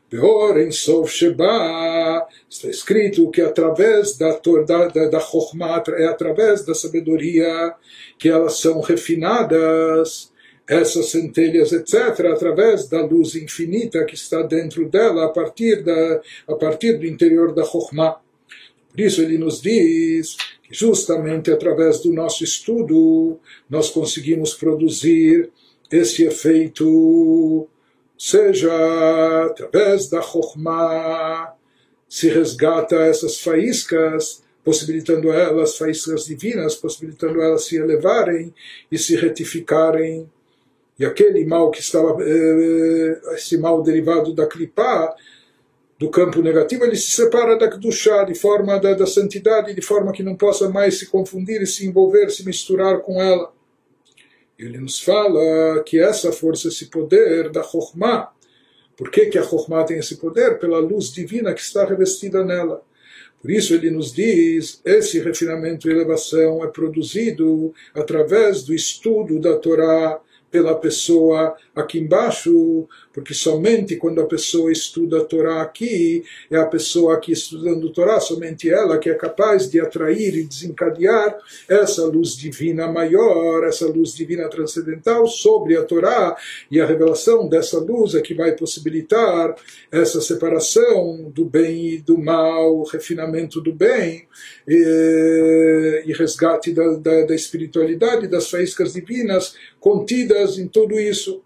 Beor em Sof Sheba, está escrito que através da, da, da, da é através da sabedoria que elas são refinadas, essas centelhas, etc., através da luz infinita que está dentro dela, a partir, da, a partir do interior da Chokhmah. Por isso ele nos diz que justamente através do nosso estudo nós conseguimos produzir esse efeito, seja através da Chokhmah, se resgata essas faíscas, possibilitando elas, faíscas divinas, possibilitando elas se elevarem e se retificarem. E aquele mal que estava, eh, esse mal derivado da clipá, do campo negativo, ele se separa da Kedushá, de forma da, da santidade, de forma que não possa mais se confundir se envolver, se misturar com ela. Ele nos fala que essa força, esse poder da Chokhmah, por que, que a Chokhmah tem esse poder? Pela luz divina que está revestida nela. Por isso ele nos diz, esse refinamento e elevação é produzido através do estudo da Torá, pela pessoa aqui embaixo, porque somente quando a pessoa estuda a Torá aqui, é a pessoa aqui estudando a Torá, somente ela que é capaz de atrair e desencadear essa luz divina maior, essa luz divina transcendental sobre a Torá, e a revelação dessa luz é que vai possibilitar essa separação do bem e do mal, o refinamento do bem e, e resgate da, da, da espiritualidade, das faíscas divinas contidas em tudo isso.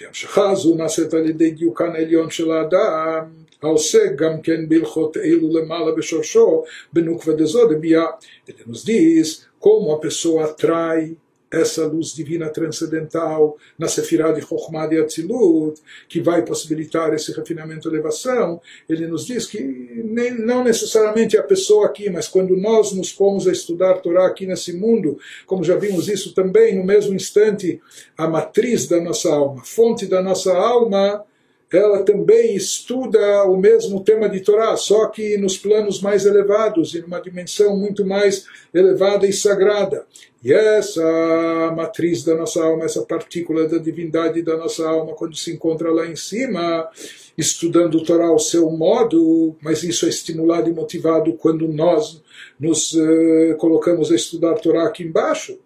והמשכה זו נעשית על ידי דיוקן העליון של האדם, העוסק גם כן בהלכות אלו למעלה בשורשו, בנוקבה דזו דבייה. Ele nos diz como a pessoa atrai essa luz divina transcendental na Sefirah de Chokhmah de Atzilut, que vai possibilitar esse refinamento e elevação, ele nos diz que nem, não necessariamente a pessoa aqui, mas quando nós nos pomos a estudar Torá aqui nesse mundo, como já vimos isso também, no mesmo instante, a matriz da nossa alma, a fonte da nossa alma, ela também estuda o mesmo tema de Torá, só que nos planos mais elevados e numa dimensão muito mais elevada e sagrada. E essa matriz da nossa alma, essa partícula da divindade da nossa alma, quando se encontra lá em cima, estudando o Torá ao seu modo, mas isso é estimulado e motivado quando nós nos uh, colocamos a estudar Torá aqui embaixo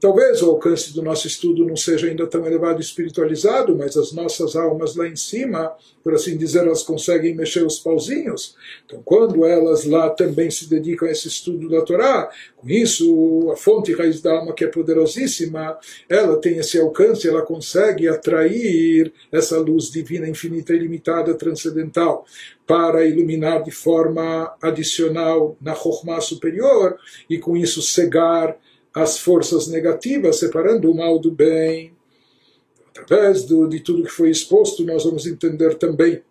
Talvez o alcance do nosso estudo não seja ainda tão elevado e espiritualizado, mas as nossas almas lá em cima, por assim dizer, elas conseguem mexer os pauzinhos. Então, quando elas lá também se dedicam a esse estudo da Torá, com isso, a fonte raiz da alma, que é poderosíssima, ela tem esse alcance, ela consegue atrair essa luz divina, infinita, ilimitada, transcendental, para iluminar de forma adicional na Chokhmah superior e com isso cegar as forças negativas, separando o mal do bem. Através do, de tudo que foi exposto, nós vamos entender também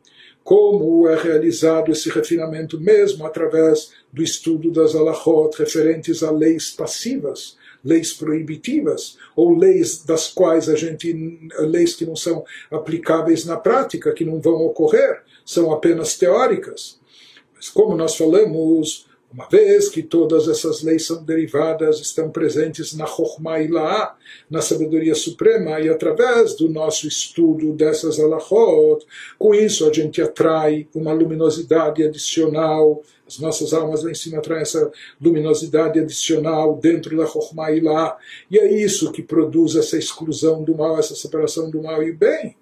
como é realizado esse refinamento mesmo através do estudo das alahot referentes a leis passivas, leis proibitivas, ou leis das quais a gente, leis que não são aplicáveis na prática, que não vão ocorrer, são apenas teóricas. Mas como nós falamos, uma vez que todas essas leis são derivadas, estão presentes na Chokhmah Ilaá, na sabedoria suprema, e através do nosso estudo dessas alahot, com isso a gente atrai uma luminosidade adicional, as nossas almas lá em cima atraem essa luminosidade adicional dentro da Chokhmah Ilaá, e é isso que produz essa exclusão do mal, essa separação do mal e o bem.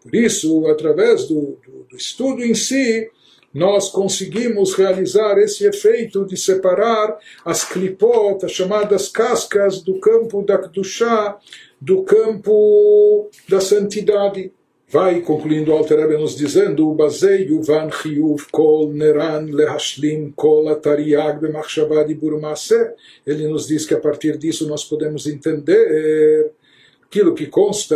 Por isso, através do, do, do estudo em si, nós conseguimos realizar esse efeito de separar as clipot, as chamadas cascas, do campo da Kedushá, do campo da santidade. Vai concluindo o Alter nos dizendo: o baseio van chiyuv kol neran lehashlim kol atariag b'machshavadi burmase. Ele nos diz que a partir disso nós podemos entender aquilo que consta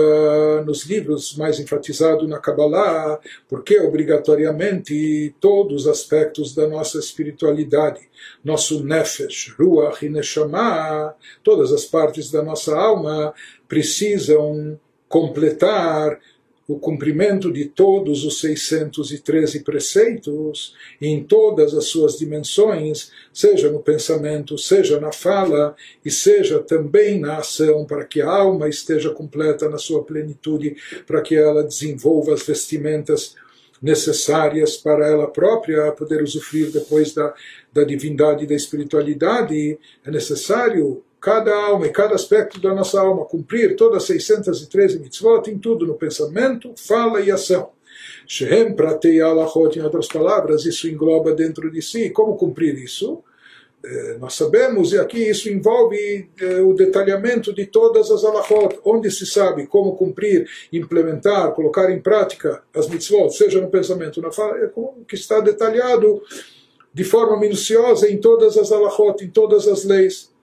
nos livros mais enfatizado na Kabbalah, porque obrigatoriamente todos os aspectos da nossa espiritualidade, nosso nefesh, ruach e neshama, todas as partes da nossa alma precisam completar o cumprimento de todos os 613 preceitos em todas as suas dimensões, seja no pensamento, seja na fala e seja também na ação, para que a alma esteja completa na sua plenitude, para que ela desenvolva as vestimentas necessárias para ela própria poder usufruir depois da, da divindade e da espiritualidade, é necessário cada alma e cada aspecto da nossa alma cumprir todas as 613 mitzvot em tudo, no pensamento, fala e ação. Shehem pratei alachot, em outras palavras, isso engloba dentro de si. Como cumprir isso? Eh, nós sabemos, e aqui isso envolve eh, o detalhamento de todas as alachot, onde se sabe como cumprir, implementar, colocar em prática as mitzvot, seja no pensamento, na fala, é que está detalhado de forma minuciosa em todas as alachot, em todas as leis.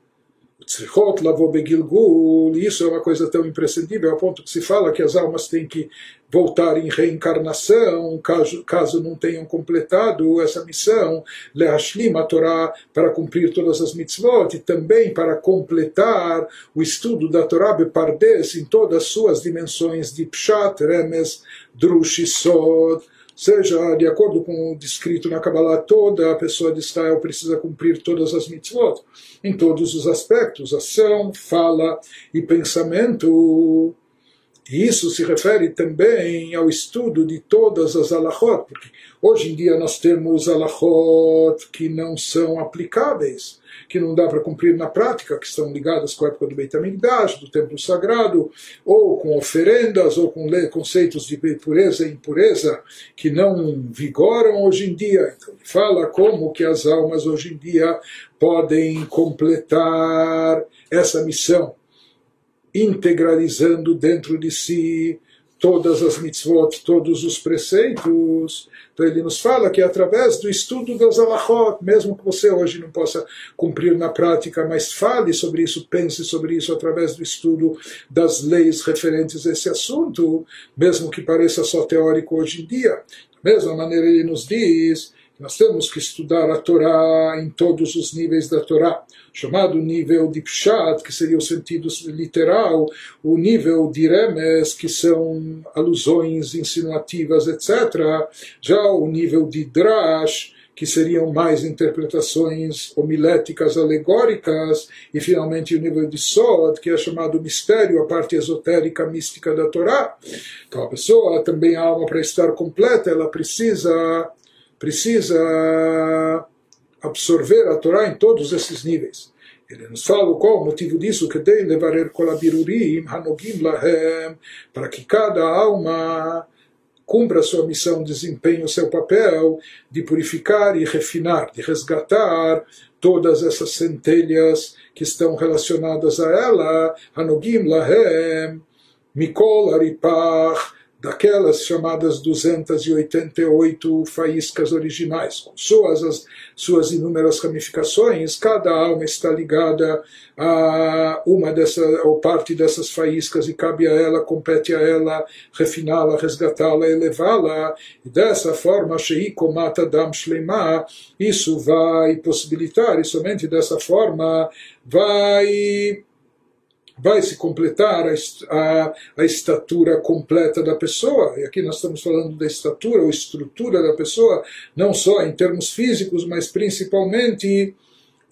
Tzrichot lavou begilgul, isso é uma coisa tão imprescindível, ao ponto que se fala que as almas têm que voltar em reencarnação, caso, caso não tenham completado essa missão, leashlim a Torá, para cumprir todas as mitzvot, e também para completar o estudo da Torá Bepardes em todas as suas dimensões de Pshat, Remes, Drush e Sod, seja de acordo com o descrito na Kabbalah, toda a pessoa de Israel precisa cumprir todas as mitzvot, em todos os aspectos, ação, fala e pensamento. E isso se refere também ao estudo de todas as alahot, porque hoje em dia nós temos alahot que não são aplicáveis que não dá para cumprir na prática, que estão ligadas com a época do Beit HaMikdash, do templo sagrado, ou com oferendas, ou com conceitos de pureza e impureza que não vigoram hoje em dia. Então ele fala como que as almas hoje em dia podem completar essa missão, integralizando dentro de si todas as mitzvot, todos os preceitos, então ele nos fala que através do estudo das alahot, mesmo que você hoje não possa cumprir na prática, mas fale sobre isso, pense sobre isso através do estudo das leis referentes a esse assunto, mesmo que pareça só teórico hoje em dia. Da mesma maneira ele nos diz nós temos que estudar a Torá em todos os níveis da Torá, chamado nível de Pshat, que seria o sentido literal, o nível de Remes, que são alusões insinuativas, etc. Já o nível de Drash, que seriam mais interpretações homiléticas, alegóricas, e finalmente o nível de Sod, que é chamado mistério, a parte esotérica, mística da Torá. Então a pessoa também, a alma, para estar completa, ela precisa precisa absorver a Torá em todos esses níveis. ele nos fala qual o motivo disso, que dei levarer kolabirurim hanogim lahem, para que cada alma cumpra sua missão, desempenhe o seu papel de purificar e refinar, de resgatar todas essas centelhas que estão relacionadas a ela, Hanogim Lahem, Mikol Aripach, daquelas chamadas 288 faíscas originais, com suas, as, suas inúmeras ramificações, cada alma está ligada a uma dessas, ou parte dessas faíscas, e cabe a ela, compete a ela refiná-la, resgatá-la, elevá-la, e dessa forma, Sheikomat Dam Shleima, isso vai possibilitar, e somente dessa forma vai vai se completar a, a, a, estatura completa da pessoa. E aqui nós estamos falando da estatura ou estrutura da pessoa, não só em termos físicos, mas principalmente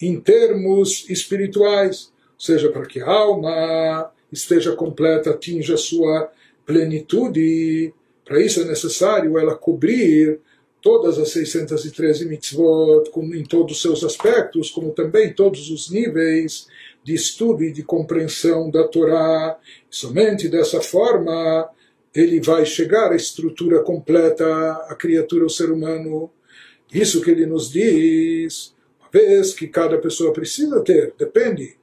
em termos espirituais. Ou seja, para que a alma esteja completa, atinja a sua plenitude. Para isso é necessário ela cobrir todas as 613 mitzvot, em todos os seus aspectos, como também todos os níveis de estudo e de compreensão da Torá. Somente dessa forma ele vai chegar à estrutura completa, a criatura, o ser humano. Isso que ele nos diz, uma vez que cada pessoa precisa ter, depende,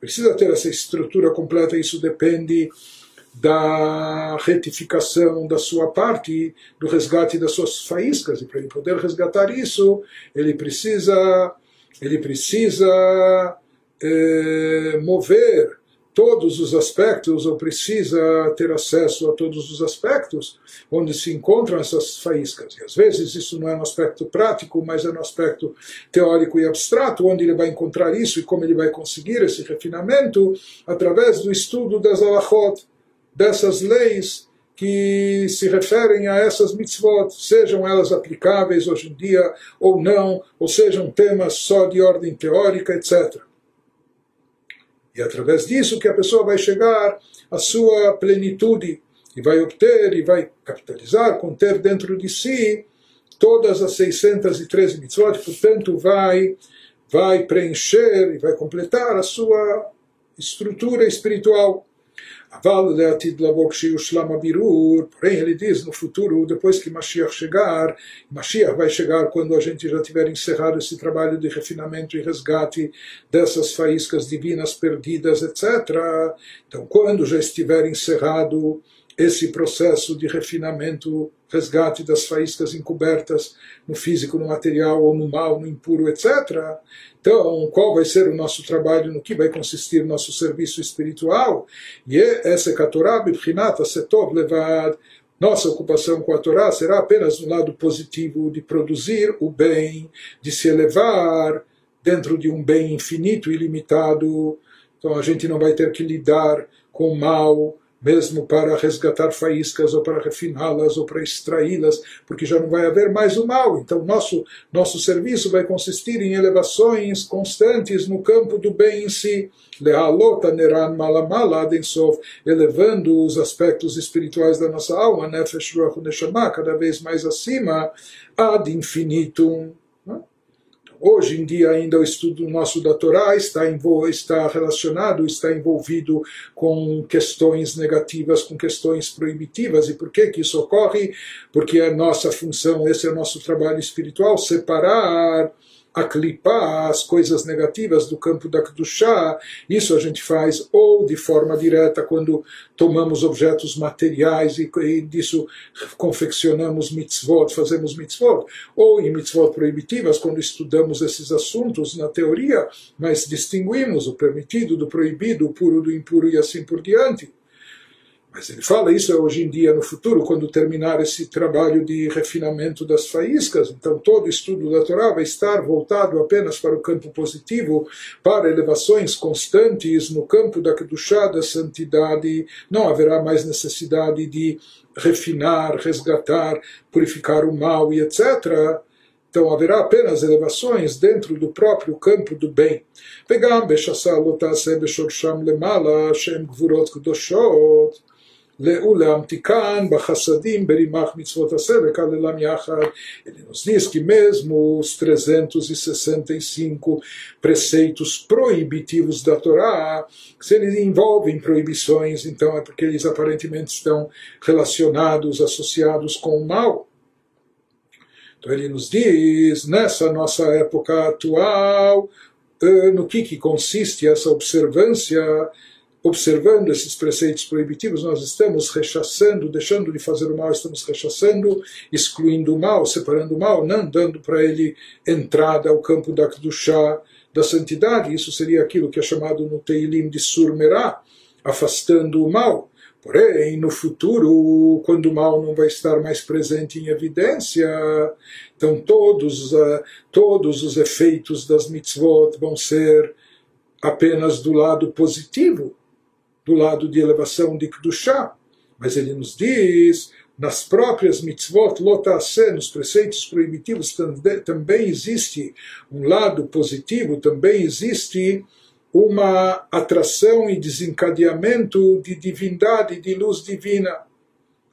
precisa ter essa estrutura completa, isso depende da retificação da sua parte, do resgate das suas faíscas, e para ele poder resgatar isso, ele precisa, ele precisa é, mover todos os aspectos ou precisa ter acesso a todos os aspectos onde se encontram essas faíscas. E às vezes isso não é um aspecto prático, mas é um aspecto teórico e abstrato, onde ele vai encontrar isso e como ele vai conseguir esse refinamento através do estudo das alachot, dessas leis que se referem a essas mitzvot, sejam elas aplicáveis hoje em dia ou não, ou sejam temas só de ordem teórica, etc. E é através disso que a pessoa vai chegar à sua plenitude e vai obter e vai capitalizar, conter dentro de si todas as 613 mitzvot, portanto vai vai preencher e vai completar a sua estrutura espiritual. Porém ele diz no futuro, depois que Mashiach chegar, Mashiach vai chegar quando a gente já tiver encerrado esse trabalho de refinamento e resgate dessas faíscas divinas perdidas, etc. Então, quando já estiver encerrado esse processo de refinamento, resgate das faíscas encobertas no físico, no material ou no mal, no impuro, etc. Então, qual vai ser o nosso trabalho, no que vai consistir o nosso serviço espiritual? E essa é a Torá, Bibchinat, Setov, Levad, nossa ocupação com a Torá será apenas no lado positivo de produzir o bem, de se elevar dentro de um bem infinito e ilimitado. Então a gente não vai ter que lidar com o mal, mesmo para resgatar faíscas ou para refiná-las ou para extraí-las, porque já não vai haver mais o mal. Então, nosso, nosso serviço vai consistir em elevações constantes no campo do bem em si. Lealota neran malamala densov, elevando os aspectos espirituais da nossa alma, nefesh ruach neshama, cada vez mais acima, ad infinitum. Hoje em dia ainda o estudo nosso da Torá está, está relacionado, está envolvido com questões negativas, com questões proibitivas. E por que, que isso ocorre? Porque é nossa função, esse é o nosso trabalho espiritual, separar aclipar as coisas negativas do campo da Kedushá, isso a gente faz ou de forma direta quando tomamos objetos materiais e, e disso confeccionamos mitzvot, fazemos mitzvot, ou em mitzvot proibitivas, quando estudamos esses assuntos na teoria, mas distinguimos o permitido do proibido, o puro do impuro e assim por diante. Mas ele fala isso é hoje em dia, no futuro, quando terminar esse trabalho de refinamento das faíscas. Então, todo estudo da Torá vai estar voltado apenas para o campo positivo, para elevações constantes no campo da Kedushá, da santidade. Não haverá mais necessidade de refinar, resgatar, purificar o mal e etc. Então haverá apenas elevações dentro do próprio campo do bem. Vegam bechassa lo tase lemala shem gvurot kedoshot. Berimach Mitzvot Ele nos diz que mesmo os 365 preceitos proibitivos da Torá, se eles envolvem proibições, então é porque eles aparentemente estão relacionados, associados com o mal. Então ele nos diz, nessa nossa época atual, eh, no que, que consiste essa observância observando esses preceitos proibitivos, nós estamos rechaçando, deixando de fazer o mal, estamos rechaçando, excluindo o mal, separando o mal, não dando para ele entrada ao campo da chá da santidade. Isso seria aquilo que é chamado no Teilim de surmerá, afastando o mal. Porém, no futuro, quando o mal não vai estar mais presente em evidência, então todos, uh, todos os efeitos das mitzvot vão ser apenas do lado positivo do lado de elevação de Kedushá. Mas ele nos diz, nas próprias mitzvot, lotase, nos preceitos proibitivos, também existe um lado positivo, também existe uma atração e desencadeamento de divindade, de luz divina.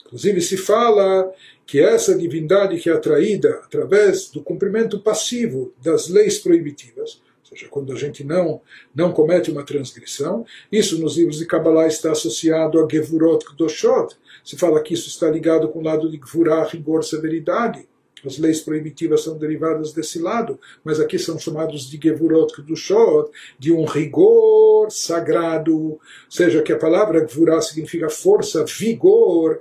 Inclusive se fala que essa divindade que é atraída através do cumprimento passivo das leis proibitivas, seja, quando a gente não, não comete uma transgressão. Isso nos livros de Kabbalah está associado a Gevurot Kdoshot. Se fala que isso está ligado com o lado de Gvurah, rigor, severidade. As leis proibitivas são derivadas desse lado, mas aqui são chamados de Gevurot Kdoshot, de um rigor sagrado. Ou seja, que a palavra Gvurah significa força, vigor.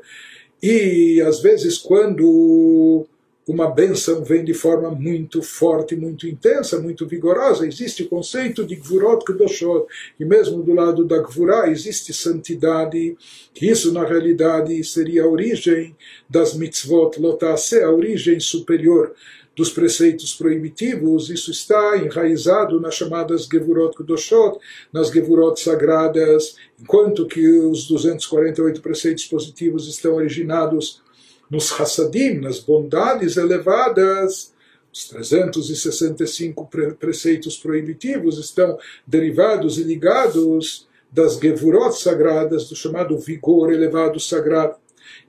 E às vezes, quando uma benção vem de forma muito forte, muito intensa, muito vigorosa. Existe o conceito de Gvurot Kedoshot, e mesmo do lado da Gvurah existe santidade, que isso na realidade seria a origem das mitzvot lotase, a origem superior dos preceitos proibitivos, isso está enraizado nas chamadas Gevurot Kedoshot, nas Gevurot sagradas, enquanto que os 248 preceitos positivos estão originados nos Hassadim, nas bondades elevadas, os 365 preceitos proibitivos estão derivados e ligados das Gevurot sagradas, do chamado vigor elevado sagrado.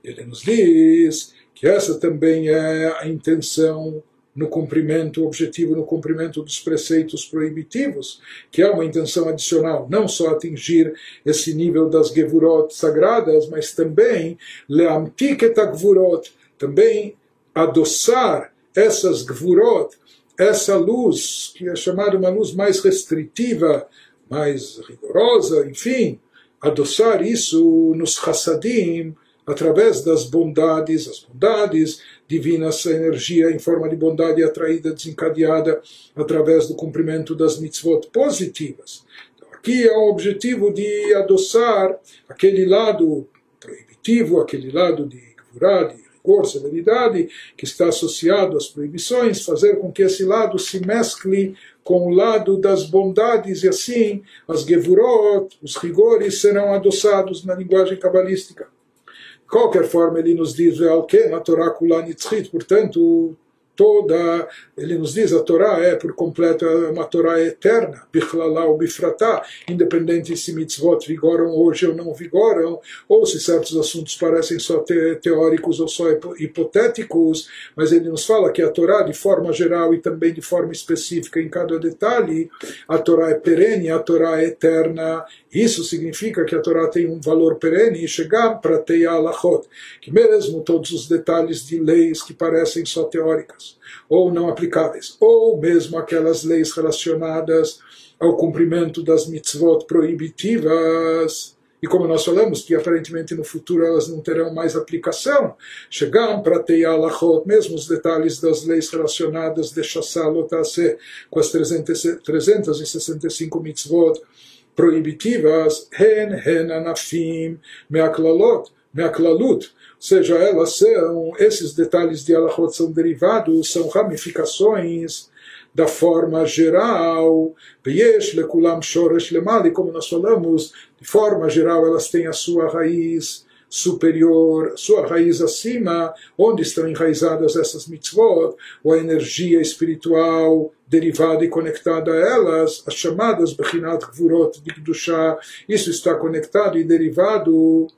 Ele nos diz que essa também é a intenção no cumprimento, objetivo no cumprimento dos preceitos proibitivos, que é uma intenção adicional, não só atingir esse nível das gevurot sagradas, mas também leamtik et também adoçar essas gevurot, essa luz, que é chamada uma luz mais restritiva, mais rigorosa, enfim, adoçar isso nos chassadim, através das bondades, as bondades divinas, a energia em forma de bondade atraída, desencadeada através do cumprimento das mitzvot positivas. Então, aqui é o objetivo de adoçar aquele lado proibitivo, aquele lado de gvurá, rigor, severidade, que está associado às proibições, fazer com que esse lado se mescle com o lado das bondades e assim as gevurot, os rigores serão adoçados na linguagem cabalística qualquer forma, ele nos diz que na Torá Kulanitzchit, portanto, toda, ele nos diz, a Torá é por completo uma Torá eterna, bichlala ou bifratá, independente se mitzvot vigoram hoje ou não vigoram, ou se certos assuntos parecem só te, teóricos ou só hipotéticos, mas ele nos fala que a Torá, de forma geral e também de forma específica em cada detalhe, a Torá é perene, a Torá é eterna, isso significa que a Torá tem um valor perene e chegar para ter alachot, que mesmo todos os detalhes de leis que parecem só teóricas ou não aplicáveis, ou mesmo aquelas leis relacionadas ao cumprimento das mitzvot proibitivas, e como nós falamos, que aparentemente no futuro elas não terão mais aplicação, chegar para ter alachot, mesmo os detalhes das leis relacionadas de Shassal com as 365 mitzvot, proibitivas, hen anafim meaklalot, meaklalut, seja, elas são, esses detalhes de alachot são derivados, são ramificações da forma geral, Yesh lekulam shoresh lemali, como nós falamos, de forma geral elas têm a sua raiz superior, sua raiz acima, onde estão enraizadas essas mitzvot, ou a energia espiritual derivada e conectada a elas, as chamadas Bechinat Gvurot de Kedushá, isso está conectado e derivado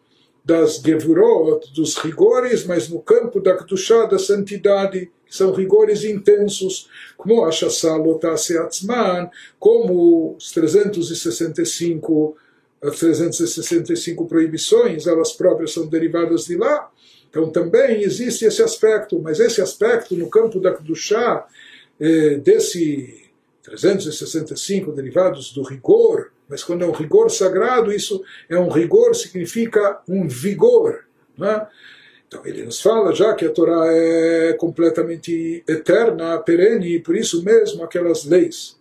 das Gevurot, dos rigores, mas no campo da Kedushá, da santidade, que são rigores intensos, como a Shassalotase Atzman, como os 365, as 365 proibições, elas próprias são derivadas de lá. Então também existe esse aspecto, mas esse aspecto no campo da Kedushá, eh, desse 365 derivados do rigor, mas quando é um rigor sagrado, isso é um rigor, significa um vigor. Né? Então ele nos fala já que a Torá é completamente eterna, perene, e por isso mesmo aquelas leis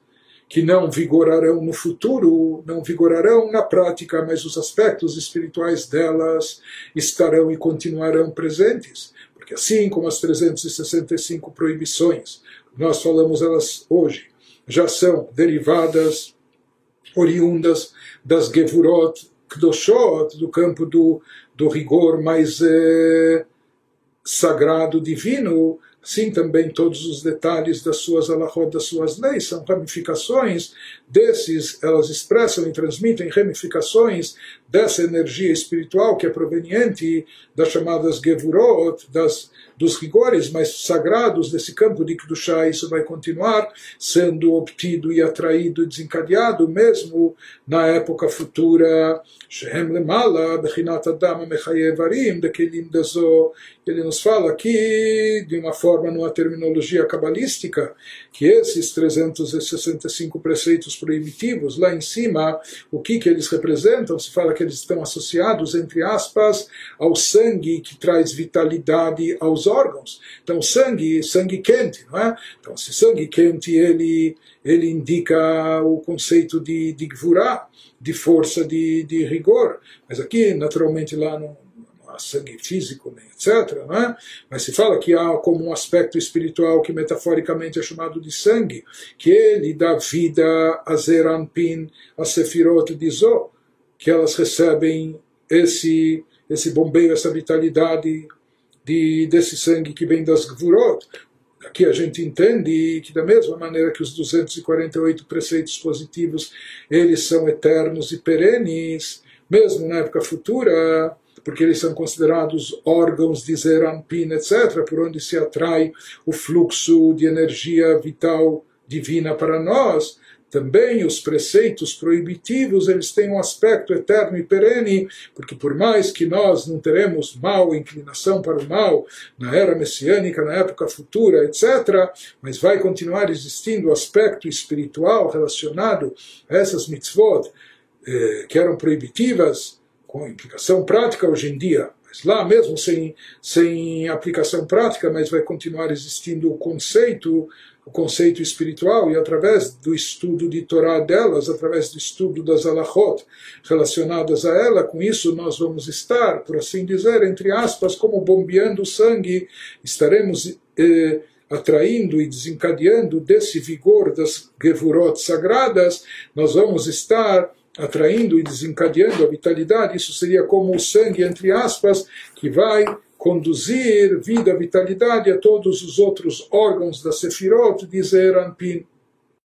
que não vigorarão no futuro, não vigorarão na prática, mas os aspectos espirituais delas estarão e continuarão presentes. Porque assim como as 365 proibições, nós falamos elas hoje, já são derivadas oriundas das Gevurot Kdoshot, do campo do, do rigor mais eh, sagrado, divino, Sim, também todos os detalhes das suas alahot, das suas leis, são ramificações. Desses, elas expressam e transmitem ramificações dessa energia espiritual que é proveniente das chamadas Gevurot, das dos rigores mais sagrados desse campo de Kedushá, isso vai continuar sendo obtido e atraído e desencadeado mesmo na época futura. Shehem lemala, bechinat adam mechayevarim, daquele dazo. Ele nos fala aqui, de uma forma, numa terminologia cabalística, que esses 365 preceitos proibitivos, lá em cima, o que, que eles representam? Se fala que eles estão associados, entre aspas, ao sangue que traz vitalidade aos órgãos. Então, sangue, sangue quente, não é? Então, esse sangue quente, ele, ele indica o conceito de, de gvurá, de força, de, de rigor. Mas aqui, naturalmente, lá não, há sangue físico, nem etc. Não é? Mas se fala que há como um aspecto espiritual que metaforicamente é chamado de sangue, que ele dá vida a Zeranpin, a Sefirot de Zó, que elas recebem esse, esse bombeio, essa vitalidade de, desse sangue que vem das Gvurot. Aqui a gente entende que da mesma maneira que os 248 preceitos positivos, eles são eternos e perenes, mesmo na época futura, porque eles são considerados órgãos de Zerampin, etc., por onde se atrai o fluxo de energia vital divina para nós também os preceitos proibitivos eles têm um aspecto eterno e perene, porque por mais que nós não teremos mal, inclinação para o mal na era messiânica, na época futura, etc., mas vai continuar existindo o aspecto espiritual relacionado a essas mitzvot eh, que eram proibitivas, com implicação prática hoje em dia, lá mesmo sem, sem aplicação prática, mas vai continuar existindo o conceito o conceito espiritual e através do estudo de Torá delas, através do estudo das alachot relacionadas a ela, com isso nós vamos estar, por assim dizer, entre aspas, como bombeando o sangue, estaremos eh, atraindo e desencadeando desse vigor das gevurot sagradas, nós vamos estar atraindo e desencadeando a vitalidade, isso seria como o sangue, entre aspas, que vai conduzir vida, vitalidade a todos os outros órgãos da Sefirot de Zeranpin.